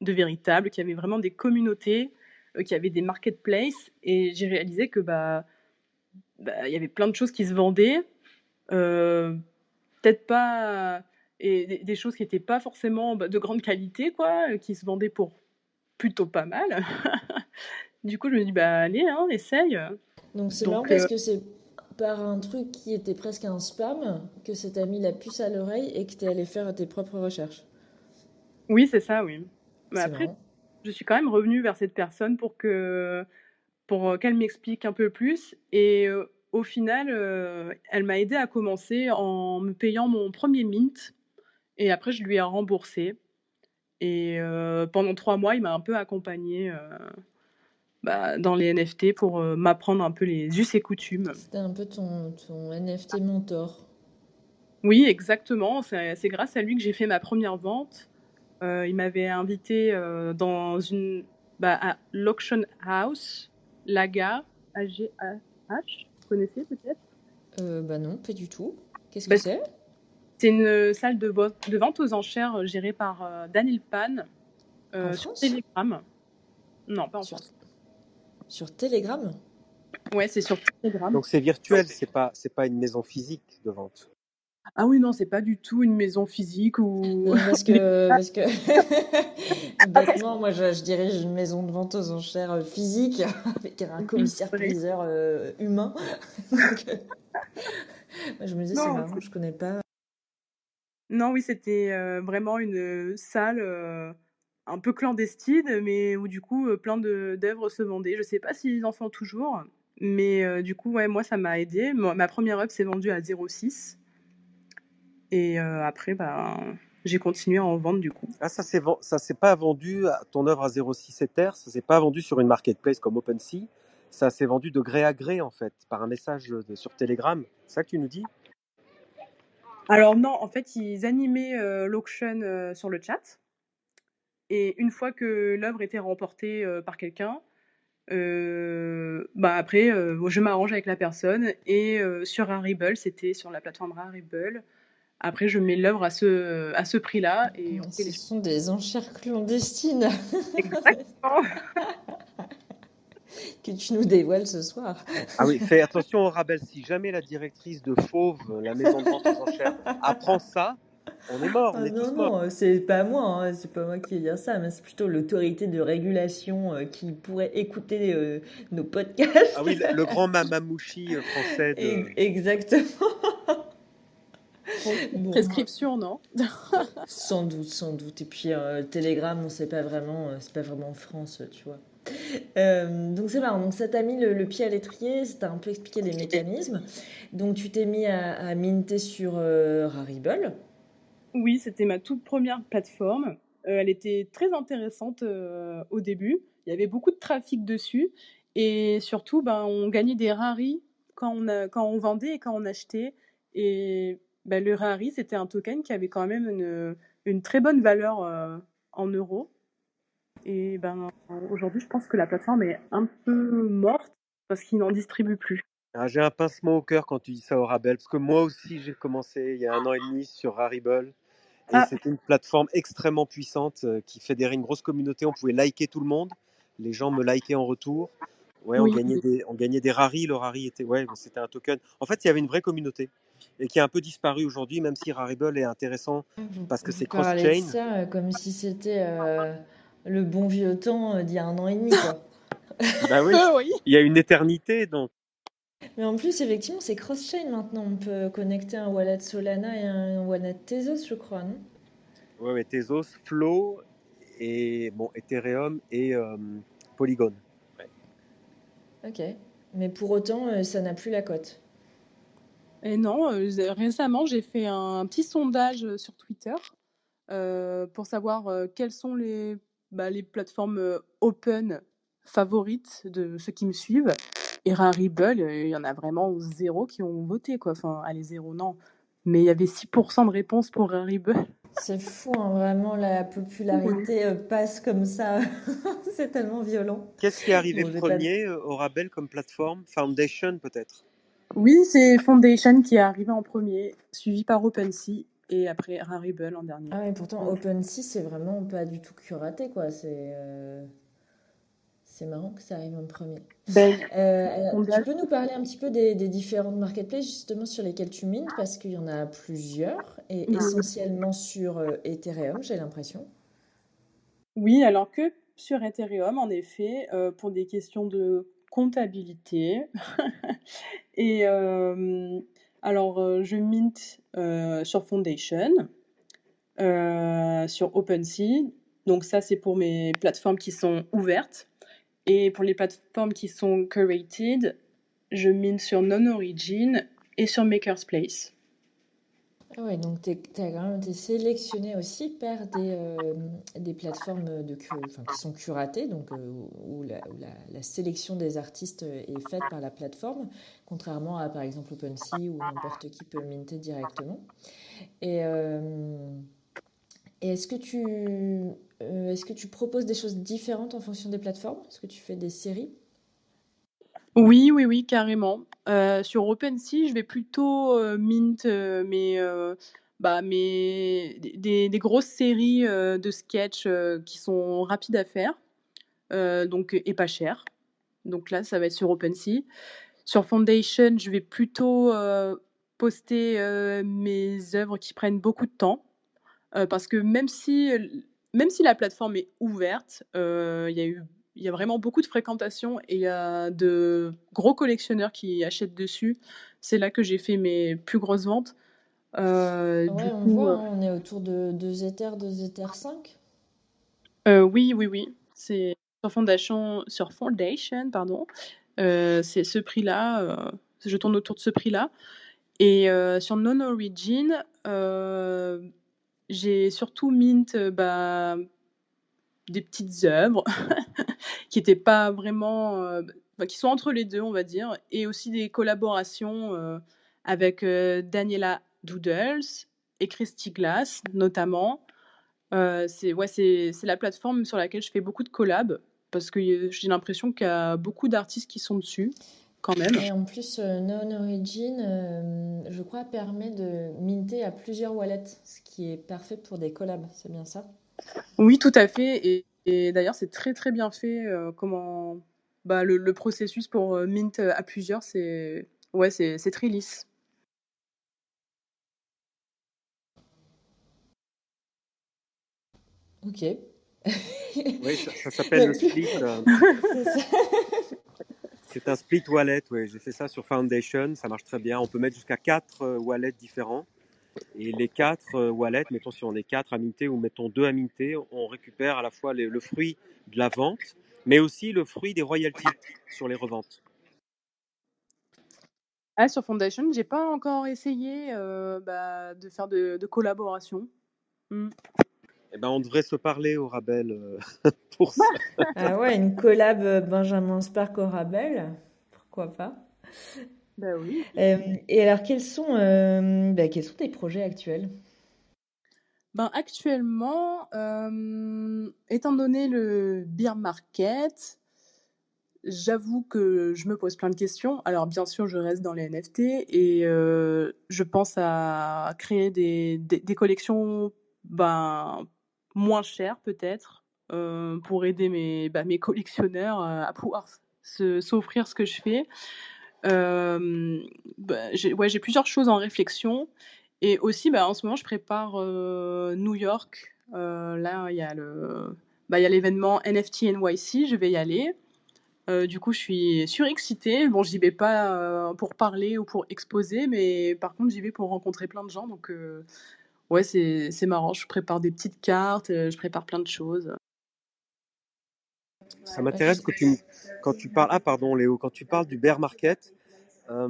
de véritable, qu'il y avait vraiment des communautés, qu'il y avait des marketplaces, et j'ai réalisé que bah, bah, y avait plein de choses qui se vendaient, peut-être pas, et des, des choses qui n'étaient pas forcément bah, de grande qualité, quoi, euh, qui se vendaient pour plutôt pas mal. (laughs) du coup, je me dis bah allez, hein, essaye. Donc c'est marrant parce euh, que c'est par un truc qui était presque un spam que ça t'a mis la puce à l'oreille et que t'es allé faire tes propres recherches. oui, c'est ça, oui. Mais C'est après, marrant. je suis quand même revenue vers cette personne pour que pour euh, qu'elle m'explique un peu plus. Et euh, au final, euh, elle m'a aidé à commencer en me payant mon premier mint. Et après, je lui ai remboursé. Et euh, pendant trois mois, il m'a un peu accompagné euh, bah, dans les NFT pour euh, m'apprendre un peu les us et coutumes. C'était un peu ton, ton NFT mentor. Oui, exactement. C'est grâce à lui que j'ai fait ma première vente. Euh, il m'avait invité dans une bah, à l'auction house, Laga, A-G-A-H. Vous connaissez peut-être? Bah non, pas du tout. Qu'est-ce que Bah, c'est? C'est une salle de, vente aux enchères euh, gérée par euh, Daniel Pan euh, sur France? Telegram. Non, pas en Sur, France. sur Telegram? Ouais, c'est sur Telegram. Donc c'est virtuel, c'est pas c'est pas une maison physique de vente. Ah oui, non, c'est pas du tout une maison physique ou. Non, (laughs) parce que, (laughs) parce que (laughs) bêtement, moi, je, je dirige une maison de vente aux enchères physique avec un Oui, commissaire-priseur euh, humain. Donc, euh, moi, je me disais, c'est marrant, je connais pas. Non, oui, c'était vraiment une salle un peu clandestine, mais où du coup, plein de d'œuvres se vendaient. Je sais pas s'ils en font toujours, mais du coup, ouais, moi, ça m'a aidé. Ma première œuvre s'est vendue à 0,6. Et après, bah, j'ai continué à en vendre du coup. Ah ça c'est ven- ça s'est pas vendu ton œuvre à 0,6 Ether, ça s'est pas vendu sur une marketplace comme OpenSea, ça s'est vendu de gré à gré en fait par un message sur Telegram. C'est ça que tu nous dis? Alors non, en fait, ils animaient euh, l'auction euh, sur le chat. Et une fois que l'œuvre était remportée euh, par quelqu'un, euh, bah après, je m'arrange avec la personne et sur Rarible, c'était sur la plateforme Rarible. Après, je mets l'œuvre à ce, à ce prix-là et on fait Ce sont des enchères clandestines Exactement. (laughs) que tu nous dévoiles ce soir. Ah oui, fais attention au rabais. Si jamais la directrice de Fauve, la maison de vente aux enchères, apprend ça, on est mort, on Ah est non, tous morts. non, c'est pas moi, hein, c'est pas moi qui vais dire ça, mais c'est plutôt l'autorité de régulation euh, qui pourrait écouter euh, nos podcasts. Ah oui, le, le grand mamamouchi euh, français de... Exactement. Bon, Prescription, non? Sans doute, sans doute. Et puis euh, Telegram, on sait pas vraiment, euh, c'est pas vraiment en France, tu vois. Euh, donc c'est marrant, donc ça t'a mis le, pied à l'étrier, ça t'a un peu expliqué les mécanismes. Donc tu t'es mis à, minter sur euh, Rarible. Oui, c'était ma toute première plateforme. Euh, elle était très intéressante euh, au début. Il y avait beaucoup de trafic dessus. Et surtout, ben, on gagnait des raris quand on, vendait et quand on achetait. Et ben, le rari, c'était un token qui avait quand même une, une très bonne valeur en euros. Et ben, aujourd'hui, je pense que la plateforme est un peu morte parce qu'ils n'en distribuent plus. Ah, J'ai un pincement au cœur quand tu dis ça au rabais, parce que moi aussi j'ai commencé il y a un an et demi sur Rarible. Et Ah. c'était une plateforme extrêmement puissante euh, qui fédérait une grosse communauté. On pouvait liker tout le monde. Les gens me likaient en retour. Ouais, on Oui. gagnait des, on gagnait des raris. Le rari était, ouais, c'était un token. En fait, il y avait une vraie communauté et qui a un peu disparu aujourd'hui, même si Rarible est intéressant parce que c'est cross-chain. ça euh, comme si c'était euh, le bon vieux temps euh, d'il y a un an et demi, quoi. (laughs) Bah oui, (laughs) oui. il y a une éternité, donc Mais en plus, effectivement, c'est cross-chain maintenant. On peut connecter un wallet Solana et un wallet Tezos, je crois, non? Ouais, ouais, Tezos, Flow et bon, Ethereum et euh, Polygon. Ok. Mais pour autant, euh, ça n'a plus la cote. Et non, euh, récemment, j'ai fait un petit sondage sur Twitter euh, pour savoir euh, quelles sont les, bah, les plateformes euh, open favorites de ceux qui me suivent. Et Rarible, euh, il y en a vraiment zéro qui ont voté, quoi. Enfin, allez, zéro, non. Mais il y avait 6% de réponses pour Rarible. C'est fou, hein, vraiment, la popularité euh, passe comme ça. (laughs) c'est tellement violent. Qu'est-ce qui est arrivé Bon, pas- premier euh, au Rabel comme plateforme? Foundation peut-être? Oui, c'est Foundation qui est arrivé en premier, suivi par OpenSea et après Rarible en dernier. Ah, mais pourtant, Ouais. OpenSea, c'est vraiment pas du tout curaté, quoi. C'est euh, c'est marrant que ça arrive en premier. Ben, Euh, sondage. tu peux nous parler un petit peu des, des différentes marketplaces justement sur lesquelles tu mines? Parce qu'il y en a plusieurs et essentiellement sur euh, Ethereum, j'ai l'impression. Oui, alors que sur Ethereum, en effet, euh, pour des questions de comptabilité. (laughs) Et euh, alors, euh, je mint euh, sur Foundation, euh, sur OpenSea. Donc ça, c'est pour mes plateformes qui sont ouvertes. Et pour les plateformes qui sont curated, je mint sur Non-Origin et sur Maker's Place. Ah ouais, donc tu as quand même été sélectionné aussi par des, euh, des plateformes de, qui sont curatées, donc euh, où, la, sélection des artistes est faite par la plateforme, contrairement à par exemple OpenSea où n'importe qui peut minter directement. Et, euh, et est-ce que tu est-ce que tu proposes des choses différentes en fonction des plateformes? Est-ce que tu fais des séries? Oui, oui, oui, carrément. Euh, sur OpenSea, je vais plutôt euh, mint euh, mes, bah, mes, des, grosses séries de sketchs qui sont rapides à faire donc, et pas chères. Donc là, ça va être sur OpenSea. Sur Foundation, je vais plutôt poster mes œuvres qui prennent beaucoup de temps. Parce que même si, même si la plateforme est ouverte, il y a eu, il y a vraiment beaucoup de fréquentation et il y a de gros collectionneurs qui achètent dessus. C'est là que j'ai fait mes plus grosses ventes. Euh, Ouais, du on coup, voit, euh, on est autour de 2 Ethers, 2 Ethers 5. euh, oui, oui, oui. C'est sur Foundation, sur Foundation, pardon. Euh, c'est ce prix-là. euh, je tourne autour de ce prix-là. Et sur Non-Origin, euh, j'ai surtout mint bah, des petites œuvres (laughs) qui étaient pas vraiment, euh, qui sont entre les deux, on va dire, et aussi des collaborations euh, avec euh, Daniela Doodles et Christy Glass, notamment. Euh, c'est ouais, c'est c'est la plateforme sur laquelle je fais beaucoup de collabs parce que j'ai l'impression qu'il y a beaucoup d'artistes qui sont dessus, quand même. Et en plus, euh, Known Origin, euh, je crois, permet de minter à plusieurs wallets, ce qui est parfait pour des collabs, c'est bien ça? Oui, tout à fait. Et, et d'ailleurs, c'est très très bien fait. euh, comment bah, le, le processus pour euh, mint à plusieurs, c'est ouais, c'est c'est très lisse. Ok. Oui, ça, ça (laughs) s'appelle le split. euh, C'est ça. (laughs) c'est un split wallet. Ouais, j'ai fait ça sur Foundation. Ça marche très bien. On peut mettre jusqu'à quatre euh, wallets différents. Et les quatre euh, wallets, mettons si on est quatre à minter ou mettons deux à minter, on récupère à la fois les- le fruit de la vente, mais aussi le fruit des royalties sur les reventes. Ah, sur Foundation, j'ai pas encore essayé euh, bah, de faire de, de collaboration. Hmm. Eh ben, on devrait se parler au Rabel euh, (laughs) pour (laughs) ça. Ah ouais, une collab Benjamin Spark au Rabel, pourquoi pas? Bah oui. Euh, et alors, quels sont, euh, bah, quels sont tes projets actuels? Ben, actuellement, euh, étant donné le beer market, j'avoue que je me pose plein de questions. Alors, bien sûr, je reste dans les NFT et euh, je pense à créer des, des, des collections ben, moins chères, peut-être, euh, pour aider mes, bah, mes collectionneurs à pouvoir se, s'offrir ce que je fais. Euh, bah, j'ai plusieurs choses en réflexion. Et aussi, bah, en ce moment, je prépare euh, New York. Euh, là, il y a bah, l'événement NFT NYC. Je vais y aller. Du coup, je suis surexcitée. Bon, j'y vais pas pour parler ou pour exposer, mais par contre, j'y vais pour rencontrer plein de gens. Donc, ouais, c'est marrant. Je prépare des petites cartes, je prépare plein de choses. Ça m'intéresse que tu, quand tu parles, ah pardon Léo, quand tu parles du bear market, euh,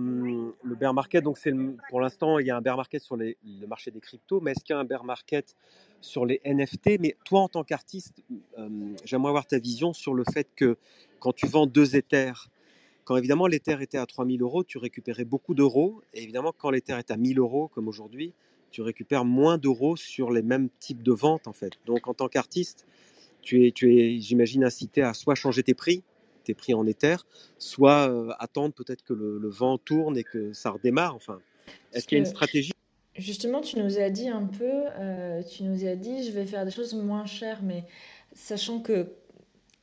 le bear market, donc c'est pour l'instant il y a un bear market sur les- le marché des cryptos, mais est-ce qu'il y a un bear market sur les NFT Mais toi en tant qu'artiste, euh, j'aimerais avoir ta vision sur le fait que quand tu vends deux éthers, quand évidemment l'ether était à 3000 euros, tu récupérais beaucoup d'euros, et évidemment quand l'ether est à 1000 euros comme aujourd'hui, tu récupères moins d'euros sur les mêmes types de ventes en fait. Donc en tant qu'artiste, tu es, tu es j'imagine, incité à soit changer tes prix, tes prix en éther, soit euh, attendre peut-être que le, le vent tourne et que ça redémarre. Enfin, est-ce qu'il y a une stratégie? Justement, tu nous as dit un peu, euh, tu nous as dit, je vais faire des choses moins chères, mais sachant que,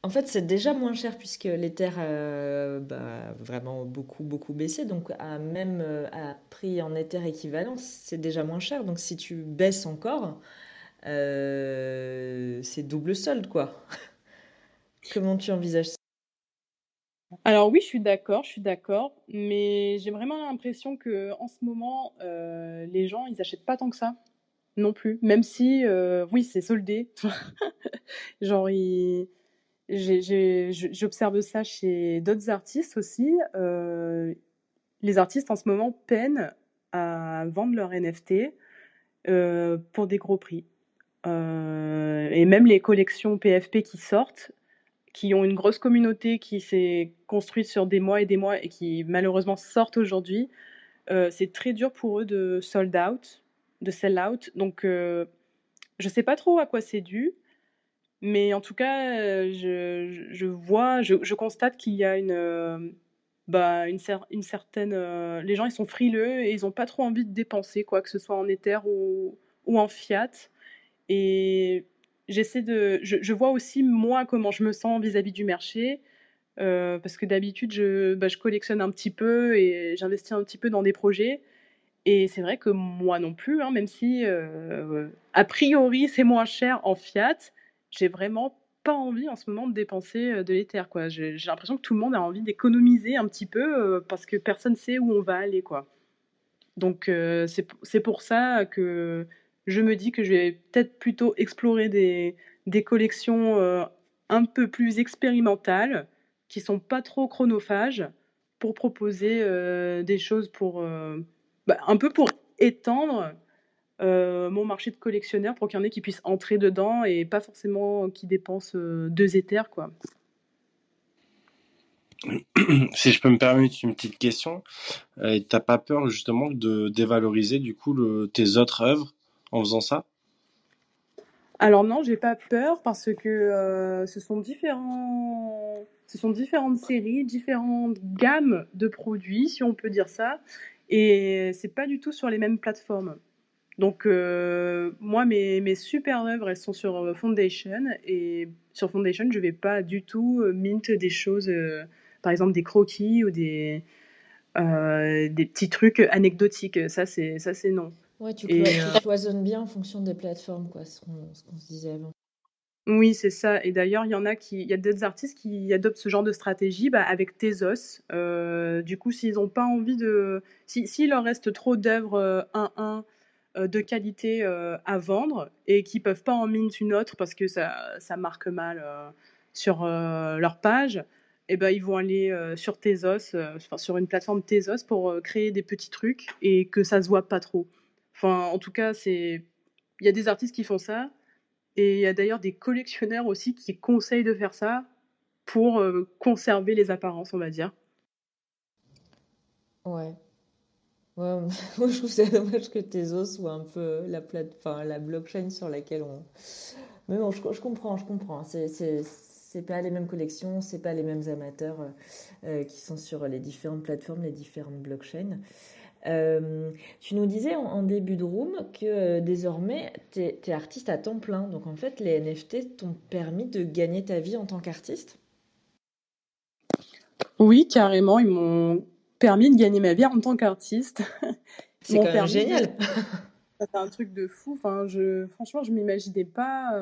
en fait, c'est déjà moins cher puisque l'Ether a bah, vraiment beaucoup, beaucoup baissé. Donc, à même euh, à prix en Ether équivalent, c'est déjà moins cher. Donc, si tu baisses encore, euh, c'est double solde, quoi. (laughs) Comment tu envisages ça? Alors oui, je suis d'accord, je suis d'accord, mais j'ai vraiment l'impression que en ce moment, euh, les gens, ils achètent pas tant que ça non plus. Même si, euh, oui, c'est soldé. (laughs) Genre, j'observe ça chez d'autres artistes aussi. Les artistes en ce moment peinent à vendre leurs NFT pour des gros prix. Euh, et même les collections PFP qui sortent, qui ont une grosse communauté qui s'est construite sur des mois et des mois et qui malheureusement sortent aujourd'hui, euh, c'est très dur pour eux de sold out, de sell out. Donc euh, je sais pas trop à quoi c'est dû, mais en tout cas, je, vois, je, constate qu'il y a une, bah, une, cer- une certaine. les gens, ils sont frileux et ils ont pas trop envie de dépenser, quoi que ce soit en Ether ou en fiat. Et j'essaie de. Je, vois aussi, moi, comment je me sens vis-à-vis du marché. euh, parce que d'habitude, je, bah, je collectionne un petit peu et j'investis un petit peu dans des projets. Et c'est vrai que moi non plus, hein, même si euh, a priori c'est moins cher en fiat, j'ai vraiment pas envie en ce moment de dépenser euh, de l'Ether. quoi. J'ai l'impression que tout le monde a envie d'économiser un petit peu parce que personne sait où on va aller. quoi. Donc c'est pour ça que je me dis que je vais peut-être plutôt explorer des, des collections euh, un peu plus expérimentales, qui sont pas trop chronophages, pour proposer euh, des choses pour euh, bah, un peu pour étendre mon marché de collectionneur pour qu'il y en ait qui puissent entrer dedans et pas forcément qui dépensent deux éthers quoi. (coughs) Si je peux me permettre une petite question, euh, t'as pas peur justement de dévaloriser du coup tes autres œuvres? En faisant ça? Alors non, j'ai pas peur parce que euh, ce sont différents, ce sont différentes séries, différentes gammes de produits, si on peut dire ça, et c'est pas du tout sur les mêmes plateformes. Donc euh, moi, mes, mes super œuvres, elles sont sur euh, Foundation et sur Foundation, je vais pas du tout mint des choses, par exemple des croquis ou des des petits trucs anecdotiques. Ça c'est ça c'est non. Ouais, tu, Et, clo- euh, tu cloisonnes bien en fonction des plateformes, quoi, ce qu'on qu'on se disait avant. Oui, c'est ça. Et d'ailleurs, il y en a qui, il y a d'autres artistes qui adoptent ce genre de stratégie bah, avec Tezos. Euh, du coup, s'ils n'ont pas envie de, si, s'il leur reste trop d'œuvres euh, 1-1 euh, de qualité euh, à vendre et qu'ils peuvent pas en mint une autre parce que ça, ça marque mal euh, sur euh, leur page, et ben ils vont aller euh, sur Tezos, euh, sur une plateforme Tezos pour euh, créer des petits trucs et que ça se voit pas trop. Enfin, en tout cas, c'est, il y a des artistes qui font ça. Et il y a d'ailleurs des collectionneurs aussi qui conseillent de faire ça pour euh, conserver les apparences, on va dire. Ouais. (laughs) Moi je trouve ça dommage que Tezos soit un peu la plate, enfin, la blockchain sur laquelle on. Mais bon, je, comprends, je comprends. C'est, c'est pas les mêmes collections, c'est pas les mêmes amateurs euh, euh, qui sont sur les différentes plateformes, les différentes blockchains. Euh, tu nous disais en, en début de room que euh, désormais tu es artiste à temps plein. Donc en fait, les NFT t'ont permis de gagner ta vie en tant qu'artiste? Oui, carrément, ils m'ont permis de gagner ma vie en tant qu'artiste. (laughs) C'est quand même permis de- génial. (laughs) C'est un truc de fou. Enfin, je, franchement, je m'imaginais pas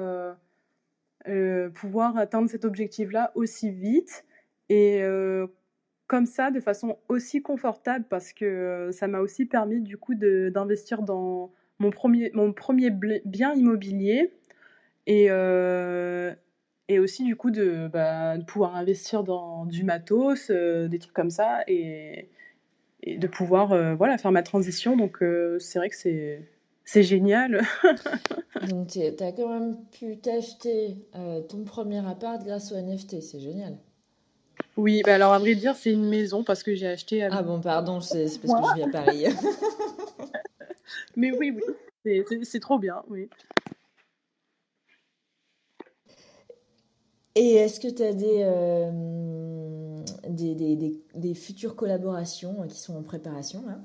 euh, pouvoir atteindre cet objectif-là aussi vite et comme ça, de façon aussi confortable, parce que euh, ça m'a aussi permis du coup d'investir dans mon premier, mon premier bien immobilier et, euh, et aussi du coup de, bah, de pouvoir investir dans du matos, euh, des trucs comme ça et, de pouvoir voilà, faire ma transition. Donc c'est vrai que c'est c'est génial. (laughs) Donc tu as quand même pu t'acheter ton premier appart grâce au NFT. C'est génial. Oui, bah alors à vrai dire, c'est une maison parce que j'ai acheté avec... Ah bon, pardon, c'est parce que je vis à Paris. (laughs) Mais oui, oui, c'est- trop bien, oui. Et est-ce que tu as des, euh, des, des, des, des futures collaborations euh, qui sont en préparation là?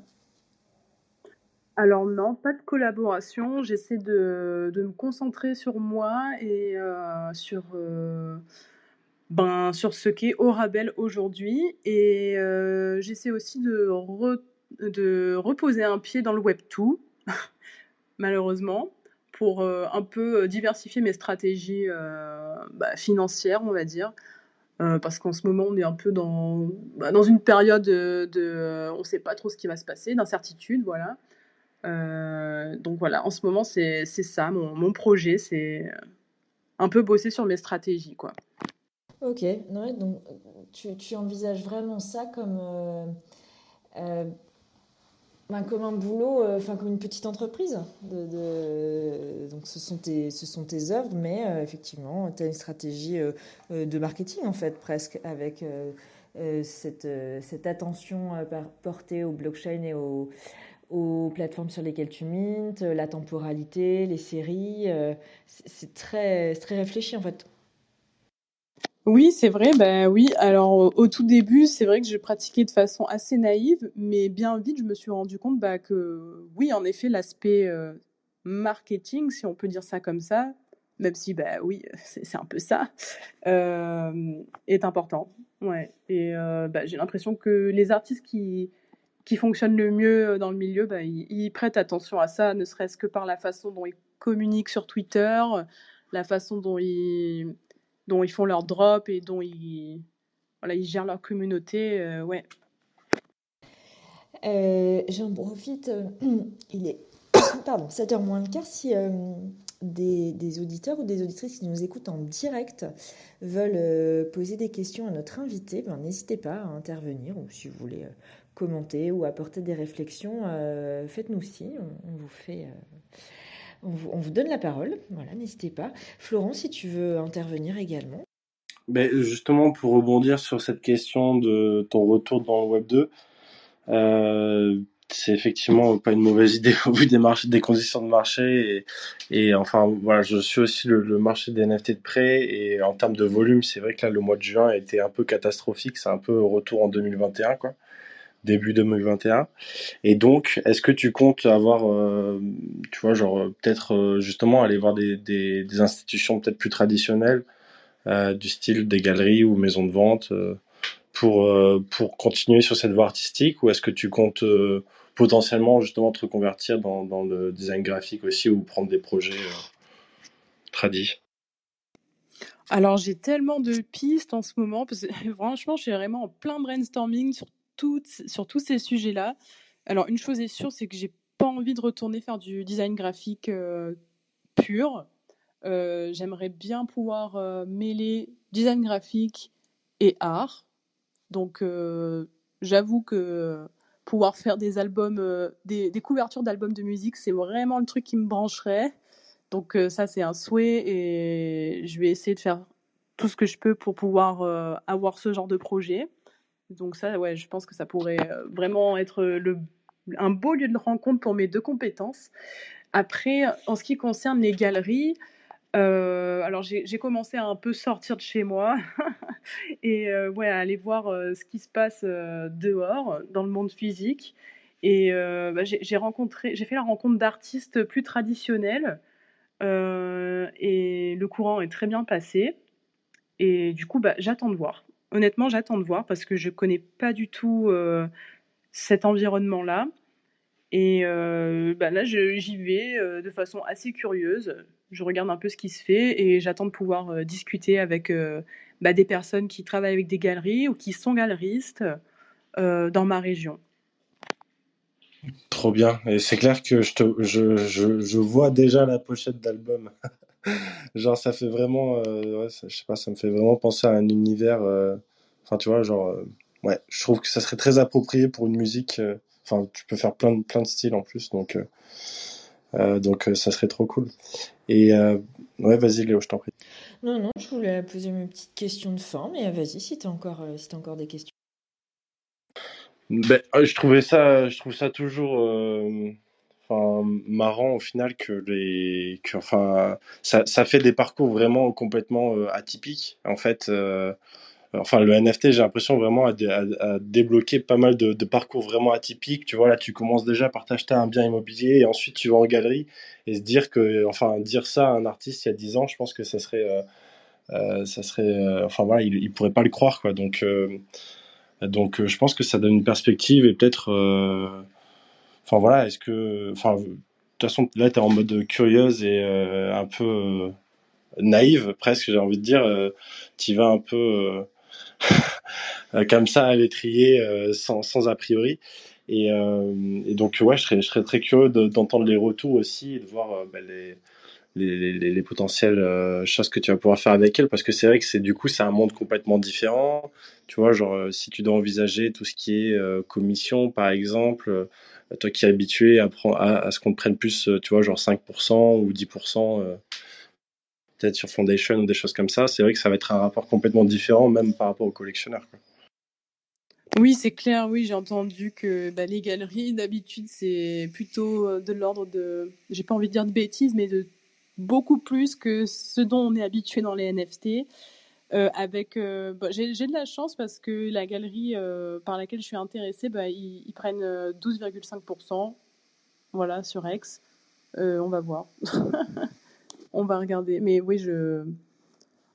Alors non, pas de collaboration. J'essaie de, de me concentrer sur moi et euh, sur, euh, ben, sur ce qu'est Orabel aujourd'hui. Et euh, j'essaie aussi de, de reposer un pied dans le Web 2, (laughs) malheureusement, pour euh, un peu diversifier mes stratégies euh, bah, financières, on va dire. Euh, parce qu'en ce moment, on est un peu dans, bah, dans une période de, on ne sait pas trop ce qui va se passer, d'incertitude, voilà. Euh, donc voilà, en ce moment, c'est ça, mon, mon projet, c'est un peu bosser sur mes stratégies, quoi. Ok, ouais, donc tu, envisages vraiment ça comme, euh, euh, ben, comme un boulot, euh, enfin comme une petite entreprise. Donc ce sont tes, œuvres, mais effectivement, tu as une stratégie de marketing en fait, presque, avec cette, attention portée au blockchain et aux, plateformes sur lesquelles tu mintes, la temporalité, les séries. c'est très, très réfléchi en fait. Oui, c'est vrai, bah oui. Alors au, tout début, c'est vrai que je pratiquais de façon assez naïve, mais bien vite, je me suis rendu compte bah, que oui, en effet, l'aspect euh, marketing, si on peut dire ça comme ça, même si bah oui, (laughs) c'est c'est un peu ça, euh, est important. Ouais. Et euh, bah, j'ai l'impression que les artistes qui qui fonctionnent le mieux dans le milieu, bah, ils, ils prêtent attention à ça, ne serait-ce que par la façon dont ils communiquent sur Twitter, la façon dont ils dont ils font leur drop et dont ils, voilà, ils gèrent leur communauté. euh, ouais. Euh, J'en profite, euh, (clears throat) il est (coughs) pardon, 7h moins le quart. Si des, des auditeurs ou des auditrices qui nous écoutent en direct veulent poser des questions à notre invité, ben, n'hésitez pas à intervenir ou si vous voulez commenter ou apporter des réflexions, faites-nous signe, on, on vous fait. On vous, on vous donne la parole, voilà, n'hésitez pas. Florent, si tu veux intervenir également. Ben, justement, pour rebondir sur cette question de ton retour dans le Web 2, euh, c'est effectivement pas une mauvaise idée au vu des marchés, des conditions de marché et, enfin voilà, je suis aussi le, le, marché des NFT de près et en termes de volume, c'est vrai que là le mois de juin a été un peu catastrophique, c'est un peu retour en 2021 quoi, début 2021. Et donc, est-ce que tu comptes avoir, euh, tu vois, genre peut-être euh, justement aller voir des, des, institutions peut-être plus traditionnelles euh, du style des galeries ou maisons de vente euh, pour, euh, pour continuer sur cette voie artistique? Ou est-ce que tu comptes euh, potentiellement justement te reconvertir dans, dans, le design graphique aussi ou prendre des projets euh, tradis? Alors j'ai tellement de pistes en ce moment parce que (laughs) franchement je suis vraiment en plein brainstorming sur, sur tous ces sujets-là. Alors une chose est sûre c'est que j'ai pas envie de retourner faire du design graphique euh, pur. Euh, J'aimerais bien pouvoir euh, mêler design graphique et art. Donc j'avoue que pouvoir faire des albums, des, couvertures d'albums de musique, c'est vraiment le truc qui me brancherait. Donc ça, c'est un souhait et je vais essayer de faire tout ce que je peux pour pouvoir avoir ce genre de projet. Donc ça, ouais, je pense que ça pourrait euh, vraiment être le, un beau lieu de rencontre pour mes deux compétences. Après, en ce qui concerne les galeries, euh, alors j'ai commencé à un peu sortir de chez moi (laughs) et euh, ouais, à aller voir ce qui se passe dehors, dans le monde physique. Et bah, j'ai rencontré, j'ai fait la rencontre d'artistes plus traditionnels et le courant est très bien passé. Et du coup, bah, j'attends de voir. Honnêtement, j'attends de voir parce que je connais pas du tout euh, cet environnement-là. Et euh, bah, là, j'y vais euh, de façon assez curieuse. Je regarde un peu ce qui se fait et j'attends de pouvoir discuter avec bah, des personnes qui travaillent avec des galeries ou qui sont galeristes dans ma région. Trop bien. Et c'est clair que je vois déjà la pochette d'album. (laughs) (laughs) Genre, ça fait vraiment, euh, ouais, ça- je sais pas, ça me fait vraiment penser à un univers. euh, Enfin, tu vois, genre, euh, ouais, je trouve que ça serait très approprié pour une musique. euh, Enfin, tu peux faire plein de, plein de styles en plus, donc, euh, euh, donc euh, ça serait trop cool. Et euh, ouais, vas-y, Léo, je t'en prie. Non, non, je voulais poser mes petites questions de fin, mais vas-y si t'as encore, euh, si t'as encore des questions. Ben, euh, je trouvais ça, je trouve ça toujours, euh, marrant au final que les, que, enfin, ça, ça fait des parcours vraiment complètement euh, atypiques. En fait, euh, enfin, le NFT, j'ai l'impression vraiment à, dé- débloquer pas mal de, parcours vraiment atypiques. Tu vois, là, tu commences déjà par t'acheter un bien immobilier et ensuite tu vas en galerie et se dire que, enfin, dire ça à un artiste il y a 10 ans, je pense que ça serait, euh, ça serait, enfin voilà, il, il pourrait pas le croire, quoi. Donc, donc, je pense que ça donne une perspective et peut-être, enfin voilà, est-ce que, enfin, de toute façon, là, tu es en mode curieuse et euh, un peu euh, naïve, presque, j'ai envie de dire. Euh, tu vas un peu (laughs) euh, comme ça à l'étrier, sans, sans a priori. Et, et donc, ouais, je serais, je serais très curieux de- d'entendre les retours aussi et de voir bah, les, les, les, les potentielles euh, choses que tu vas pouvoir faire avec elle parce que c'est vrai que c'est du coup c'est un monde complètement différent tu vois genre euh, si tu dois envisager tout ce qui est euh, commission par exemple toi qui es habitué à, à, à ce qu'on te prenne plus tu vois genre 5% ou 10% euh, peut-être sur Foundation ou des choses comme ça c'est vrai que ça va être un rapport complètement différent même par rapport aux collectionneurs. Oui, c'est clair, oui, j'ai entendu que bah, les galeries, d'habitude, c'est plutôt de l'ordre de, j'ai pas envie de dire de bêtises, mais de beaucoup plus que ce dont on est habitué dans les NFT. Euh, avec, euh, bah, j'ai de la chance parce que la galerie euh, par laquelle je suis intéressée, bah, ils, prennent euh, 12,5%, voilà, sur X. On va voir. (laughs) on va regarder. Mais oui, je,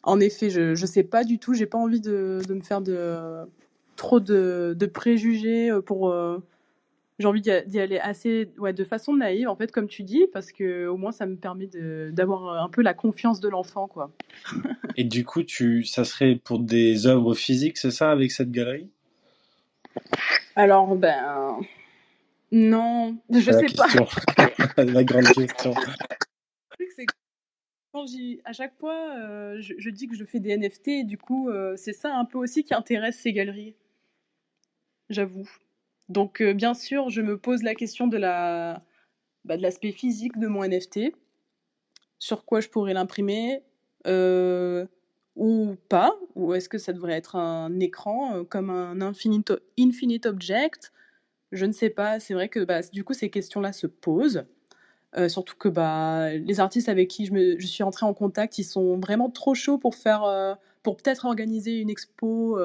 en effet, je, je sais pas du tout, j'ai pas envie de, me faire de, trop de, préjugés pour, j'ai envie d'y aller assez, ouais, de façon naïve, en fait, comme tu dis, parce que au moins ça me permet de- d'avoir un peu la confiance de l'enfant, quoi. (laughs) et du coup tu ça serait pour des œuvres physiques c'est ça avec cette galerie? Alors, ben, non, je sais pas. question (laughs) la grande question Le truc, c'est que quand à chaque fois, euh, je, je dis que je fais des NFT, et du coup, euh, c'est ça un peu aussi qui intéresse ces galeries, j'avoue. Donc, euh, bien sûr, je me pose la question de la, bah, de l'aspect physique de mon NFT, sur quoi je pourrais l'imprimer, euh, ou pas, ou est-ce que ça devrait être un écran euh, comme un infinite, infinite object, je ne sais pas. C'est vrai que bah, du coup, ces questions-là se posent. Surtout que bah, les artistes avec qui je, suis entrée en contact, ils sont vraiment trop chauds pour faire, pour peut-être organiser une expo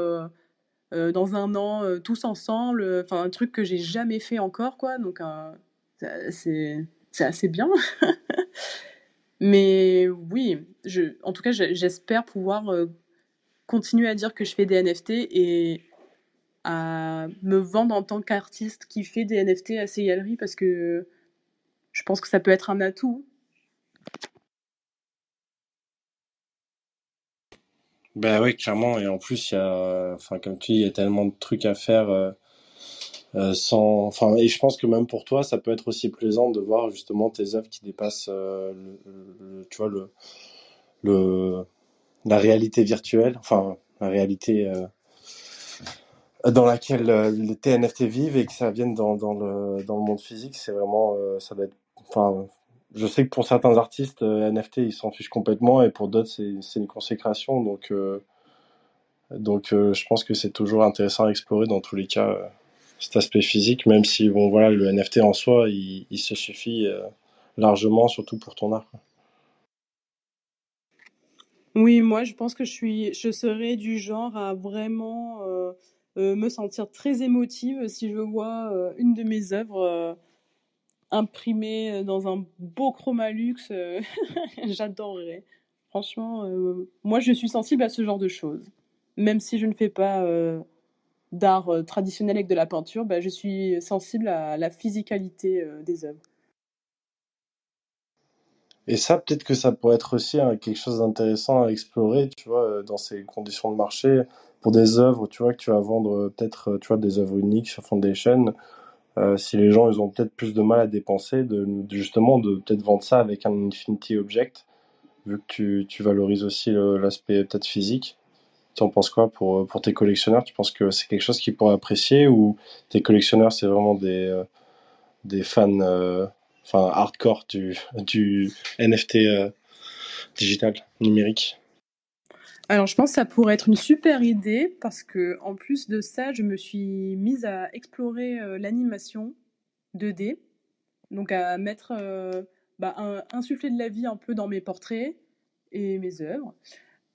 euh, euh, dans un an euh, tous ensemble. Enfin, un truc que j'ai jamais fait encore, quoi. Donc, euh, c'est assez bien. (laughs) Mais oui, en tout cas, je- j'espère pouvoir euh, continuer à dire que je fais des NFT et à me vendre en tant qu'artiste qui fait des NFT à ces galeries parce que je pense que ça peut être un atout. Ben oui, clairement. Et en plus, il y a, enfin, comme tu dis, il y a tellement de trucs à faire euh, euh, sans, enfin, et je pense que même pour toi, ça peut être aussi plaisant de voir justement tes œuvres qui dépassent, euh, le, le- tu vois, le, le, la réalité virtuelle, enfin, la réalité dans laquelle les TNFT vivent et que ça vienne dans, dans le, dans le monde physique, c'est vraiment, ça doit être, enfin, je sais que pour certains artistes, euh, NFT, ils s'en fichent complètement et pour d'autres, c'est, une consécration. Donc, euh, donc euh, je pense que c'est toujours intéressant à explorer dans tous les cas euh, cet aspect physique, même si, bon, voilà, le NFT en soi, il, il se suffit largement, surtout pour ton art. Oui, moi, je pense que je suis, je serais du genre à vraiment me sentir très émotive si je vois une de mes œuvres euh, imprimée dans un beau chromalux. euh, (laughs) J'adorerais. Franchement, euh, moi, je suis sensible à ce genre de choses. Même si je ne fais pas euh, d'art euh, traditionnel avec de la peinture, bah, je suis sensible à la physicalité euh, des œuvres. Et ça, peut-être que ça pourrait être aussi hein, quelque chose d'intéressant à explorer, tu vois, euh, dans ces conditions de marché, pour des œuvres, tu vois, que tu vas vendre euh, peut-être, euh, tu vois, des œuvres uniques sur Foundation. Euh, si les gens, ils ont peut-être plus de mal à dépenser, de, justement, de peut-être vendre ça avec un Infinity Object, vu que tu, tu valorises aussi l'aspect peut-être physique. Tu en penses quoi pour, euh, pour tes collectionneurs? Tu penses que c'est quelque chose qu'ils pourraient apprécier ou tes collectionneurs, c'est vraiment des, euh, des fans, euh, enfin, hardcore du, du NFT euh, digital, numérique? Alors, je pense que ça pourrait être une super idée parce que, en plus de ça, je me suis mise à explorer euh, l'animation 2D, donc à mettre, euh, bah, un- insuffler de la vie un peu dans mes portraits et mes œuvres.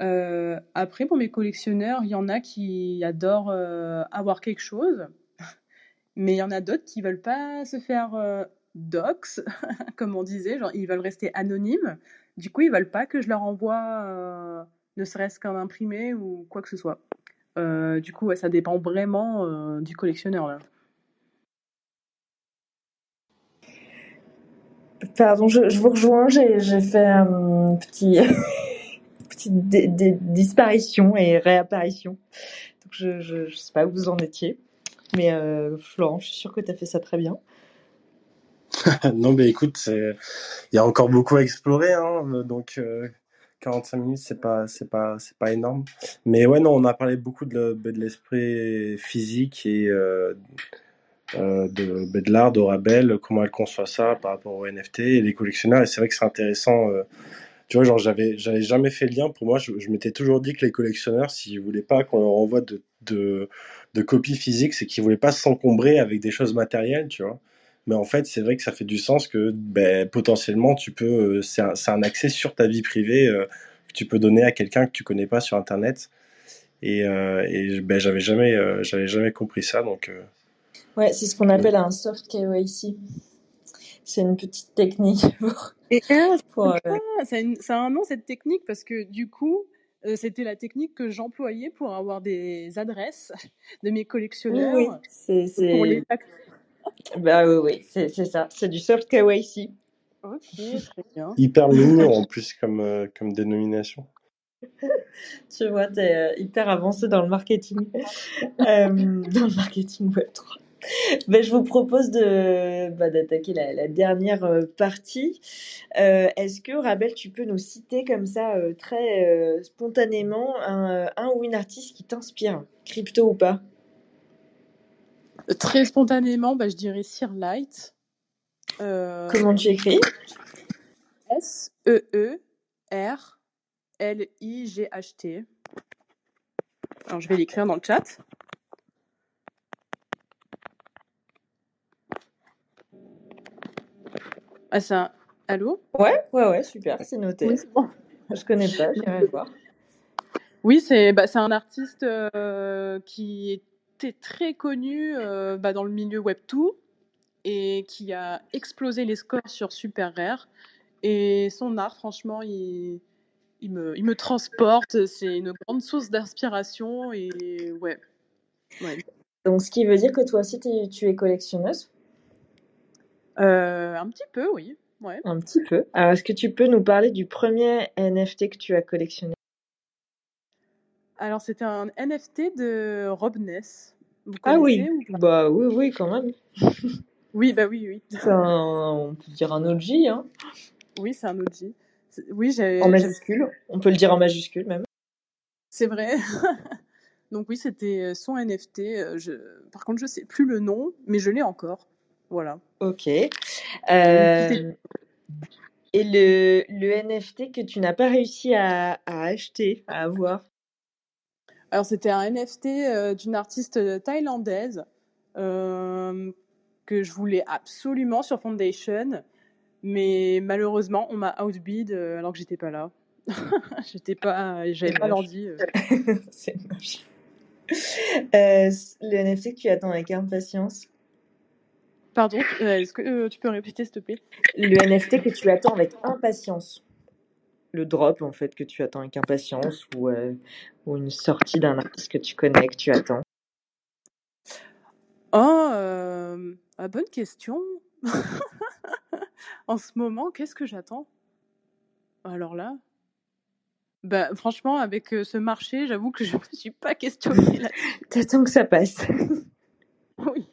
Euh, après, pour mes collectionneurs, il y en a qui adorent euh, avoir quelque chose, (laughs) mais il y en a d'autres qui veulent pas se faire dox, (laughs) comme on disait, genre ils veulent rester anonymes. Du coup, ils veulent pas que je leur envoie ne serait-ce qu'un imprimé ou quoi que ce soit. Euh, du coup, ouais, ça dépend vraiment euh, du collectionneur là. Pardon, je, je vous rejoins, j'ai fait un petit, (laughs) petite dé- dé- disparition et réapparition. Donc je, je, je sais pas où vous en étiez. Mais euh, Florent, je suis sûre que tu as fait ça très bien. (laughs) Non, mais écoute, il y a encore beaucoup à explorer, hein, donc euh, 45 minutes, c'est pas, c'est pas, c'est pas énorme. Mais ouais, non, on a parlé beaucoup de, le- de l'esprit physique et euh, euh, de, de l'art d'Orabel, comment elle conçoit ça par rapport au NFT et les collectionneurs. Et c'est vrai que c'est intéressant. euh, tu vois, genre, j'avais, j'avais jamais fait le lien. Pour moi, je, je m'étais toujours dit que les collectionneurs, s'ils voulaient pas qu'on leur envoie de, de, de copies physiques, c'est qu'ils voulaient pas s'encombrer avec des choses matérielles, tu vois. Mais en fait, c'est vrai que ça fait du sens que ben, potentiellement, tu peux, euh, c'est un, accès sur ta vie privée euh, que tu peux donner à quelqu'un que tu connais pas sur Internet. Et, euh, et ben, j'avais jamais, euh, j'avais jamais compris ça. Donc, euh, Ouais, c'est ce qu'on appelle un soft KYC. C'est une petite technique (laughs) pour, Et pour, ça, a une- ça a un nom cette technique parce que du coup, euh, c'était la technique que j'employais pour avoir des adresses de mes Oui, collectionneurs oui, c'est, pour les c'est, factures. Bah oui, oui, c'est, c'est ça. C'est du soft KYC. Ok, très bien. hyper mignon en plus comme, euh, comme dénomination. (laughs) Tu vois, t'es euh, hyper avancé dans le marketing, euh, dans le marketing Web3. Ben, je vous propose de, bah, d'attaquer la, la dernière euh, partie. Euh, est-ce que, Rabel, tu peux nous citer comme ça, euh, très euh, spontanément, un, un ou une artiste qui t'inspire, crypto ou pas? Très spontanément, bah, je dirais Sir Light. Euh, Comment tu écris? S-E-E-R-L-I-G-H-T. Alors, je vais l'écrire dans le chat. Ah, c'est. Allô? Ouais, ouais, ouais, super, c'est noté. Oui, bon. Je connais pas, j'aimerais voir. Oui, c'est bah, un artiste euh, qui est était très connu euh, bah, dans le milieu Web2 et qui a explosé les scores sur Super Rare. Et son art, franchement, il, il, me, il me transporte. C'est une grande source d'inspiration. Et ouais. ouais. Donc, ce qui veut dire que toi aussi, tu es collectionneuse? Euh, un petit peu, oui. Ouais. Un petit peu. Alors, est-ce que tu peux nous parler du premier NFT que tu as collectionné? Alors, c'était un NFT de Rob Ness. Vous Ah oui, ou bah oui, oui, quand même. (laughs) Oui, bah oui, oui. Un, on peut dire un OG, hein, Oui, c'est un OG. Oui, j'ai. en majuscule. On peut le dire en majuscule même. C'est vrai. (laughs) Donc oui, c'était son NFT. euh, Je... Par contre, je sais plus le nom, mais je l'ai encore. Voilà. Ok. Euh, et le, le NFT que tu n'as pas réussi à, à acheter, à avoir? Alors c'était un NFT euh, d'une artiste thaïlandaise euh, que je voulais absolument sur Foundation, mais malheureusement on m'a outbid euh, alors que j'étais pas là. (laughs) j'étais pas, j'avais pas l'ordi. euh. (laughs) C'est moche. Euh, le NFT que tu attends avec impatience? Pardon, euh, est-ce que euh, tu peux répéter s'il te plaît? Le NFT que tu attends avec impatience. Le drop, en fait, que tu attends avec impatience ou, euh, ou une sortie d'un artiste que tu connais, que tu attends? Oh, euh, ah, bonne question. (laughs) en ce moment, qu'est-ce que j'attends? Alors là, bah franchement, avec euh, ce marché, j'avoue que je me suis pas questionnée là. (laughs) T'attends que ça passe. (laughs) Oui.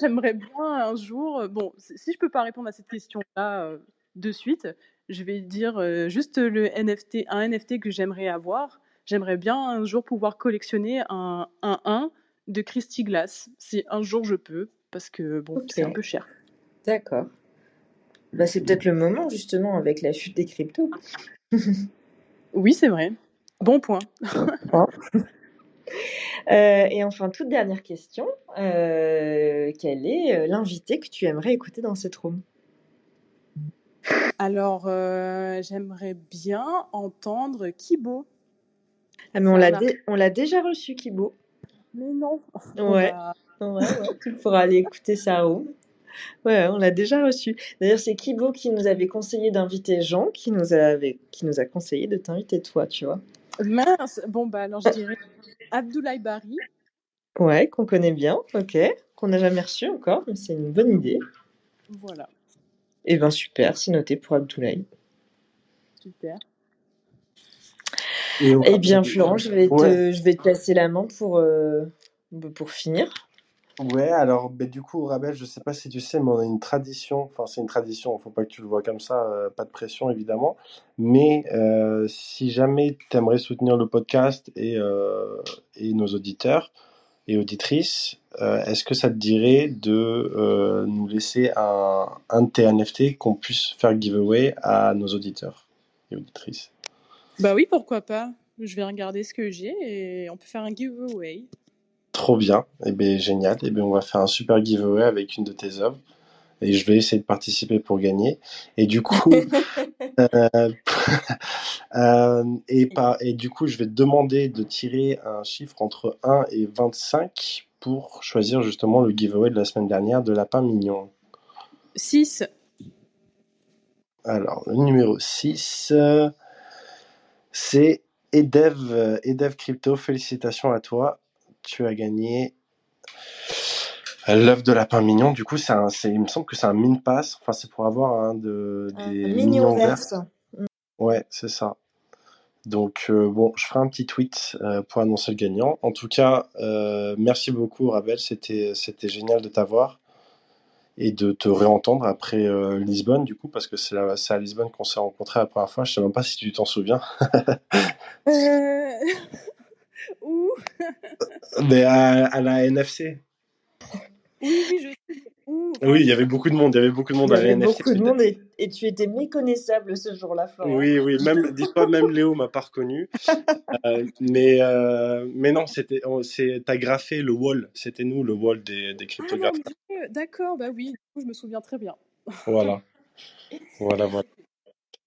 J'aimerais bien un jour. euh, Bon, si si je peux pas répondre à cette question-là euh, de suite, je vais dire euh, juste le NFT, un NFT que j'aimerais avoir. J'aimerais bien un jour pouvoir collectionner un 1-1 de Christy Glass, si un jour je peux, parce que bon, c'est un peu cher. D'accord. Bah, c'est peut-être le moment, justement, avec la chute des cryptos. (laughs) Oui, c'est vrai. Bon point. (laughs) Euh, et enfin, toute dernière question. Euh, quel est l'invité que tu aimerais écouter dans cette room? Alors, euh, j'aimerais bien entendre Kibo. Ah, mais on l'a un dé- on l'a déjà reçu, Kibo. Mais non. (laughs) Ouais. Ouais, ouais, tu pourras aller écouter sa room. Ouais, on l'a déjà reçu. D'ailleurs, c'est Kibo qui nous avait conseillé d'inviter Jean, qui nous avait, qui nous a conseillé de t'inviter toi, tu vois. mince. Bon, bah alors je dirais Abdoulaye Bari. Ouais, qu'on connaît bien, ok. Qu'on n'a jamais reçu encore, mais c'est une bonne idée. Voilà, Eh ben super, c'est noté pour Abdoulaye. super. Et Eh bien, Florent, je vais te, Ouais. je vais te passer la main pour, euh, pour finir. Ouais, alors ben, du coup, Rabel, je sais pas si tu sais, mais on a une tradition, enfin c'est une tradition, faut pas que tu le vois comme ça, euh, pas de pression évidemment, mais euh, si jamais tu aimerais soutenir le podcast et, euh, et nos auditeurs et auditrices, euh, est-ce que ça te dirait de euh, nous laisser un, un de tes NFT qu'on puisse faire giveaway à nos auditeurs et auditrices? Bah oui, pourquoi pas. Je vais regarder ce que j'ai et on peut faire un giveaway. Trop bien, et bien génial, et bien on va faire un super giveaway avec une de tes œuvres. Et je vais essayer de participer pour gagner. Et du coup, (laughs) euh, (laughs) euh, et, par, et du coup, je vais te demander de tirer un chiffre entre 1 et 25 pour choisir justement le giveaway de la semaine dernière de Lapin Mignon. 6. Alors, le numéro 6, euh, c'est Edev, Edev Crypto. Félicitations à toi. Tu as gagné l'œuvre de Lapin Mignon. Du coup, c'est un, il me semble que c'est un min pass. Enfin, c'est pour avoir un de, Un des mignon mignons verts. Ouais, c'est ça. Donc, euh, bon, je ferai un petit tweet euh, pour annoncer le gagnant. En tout cas, euh, merci beaucoup, Rabel. C'était, c'était génial de t'avoir et de te réentendre après Lisbonne, du coup, parce que c'est, à Lisbonne qu'on s'est rencontrés la première fois. Je sais même pas si tu t'en souviens. (laughs) Où? (laughs) Mais à, à la NFC. Oui, oui, je il y avait beaucoup de monde. Il y avait beaucoup de monde Il y à la avait beaucoup de monde et, et tu étais méconnaissable ce jour-là, Florent. Oui, oui, (laughs) même, dis-toi, même Léo m'a pas reconnu. Euh, mais, euh, mais non, c'était, on- c'est, t'as graffé le wall. C'était nous, le wall des, des Ah mon cryptographes. Dieu, d'accord, bah oui, du coup, je me souviens très bien. Voilà. (laughs) Voilà, voilà.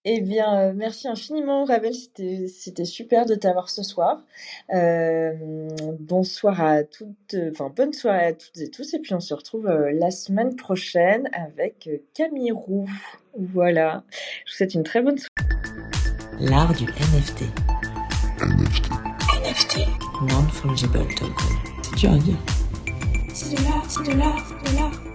Eh bien, euh, merci infiniment, Ravel. C'était, c'était super de t'avoir ce soir. Euh, bonsoir à toutes, enfin, bonne soirée à toutes et tous. Et puis, on se retrouve euh, la semaine prochaine avec Camille Roux. Voilà. Je vous souhaite une très bonne soirée. L'art du NFT. NFT. Non-fungible token. C'est dur à dire. C'est de l'art, c'est de l'art, c'est de l'art.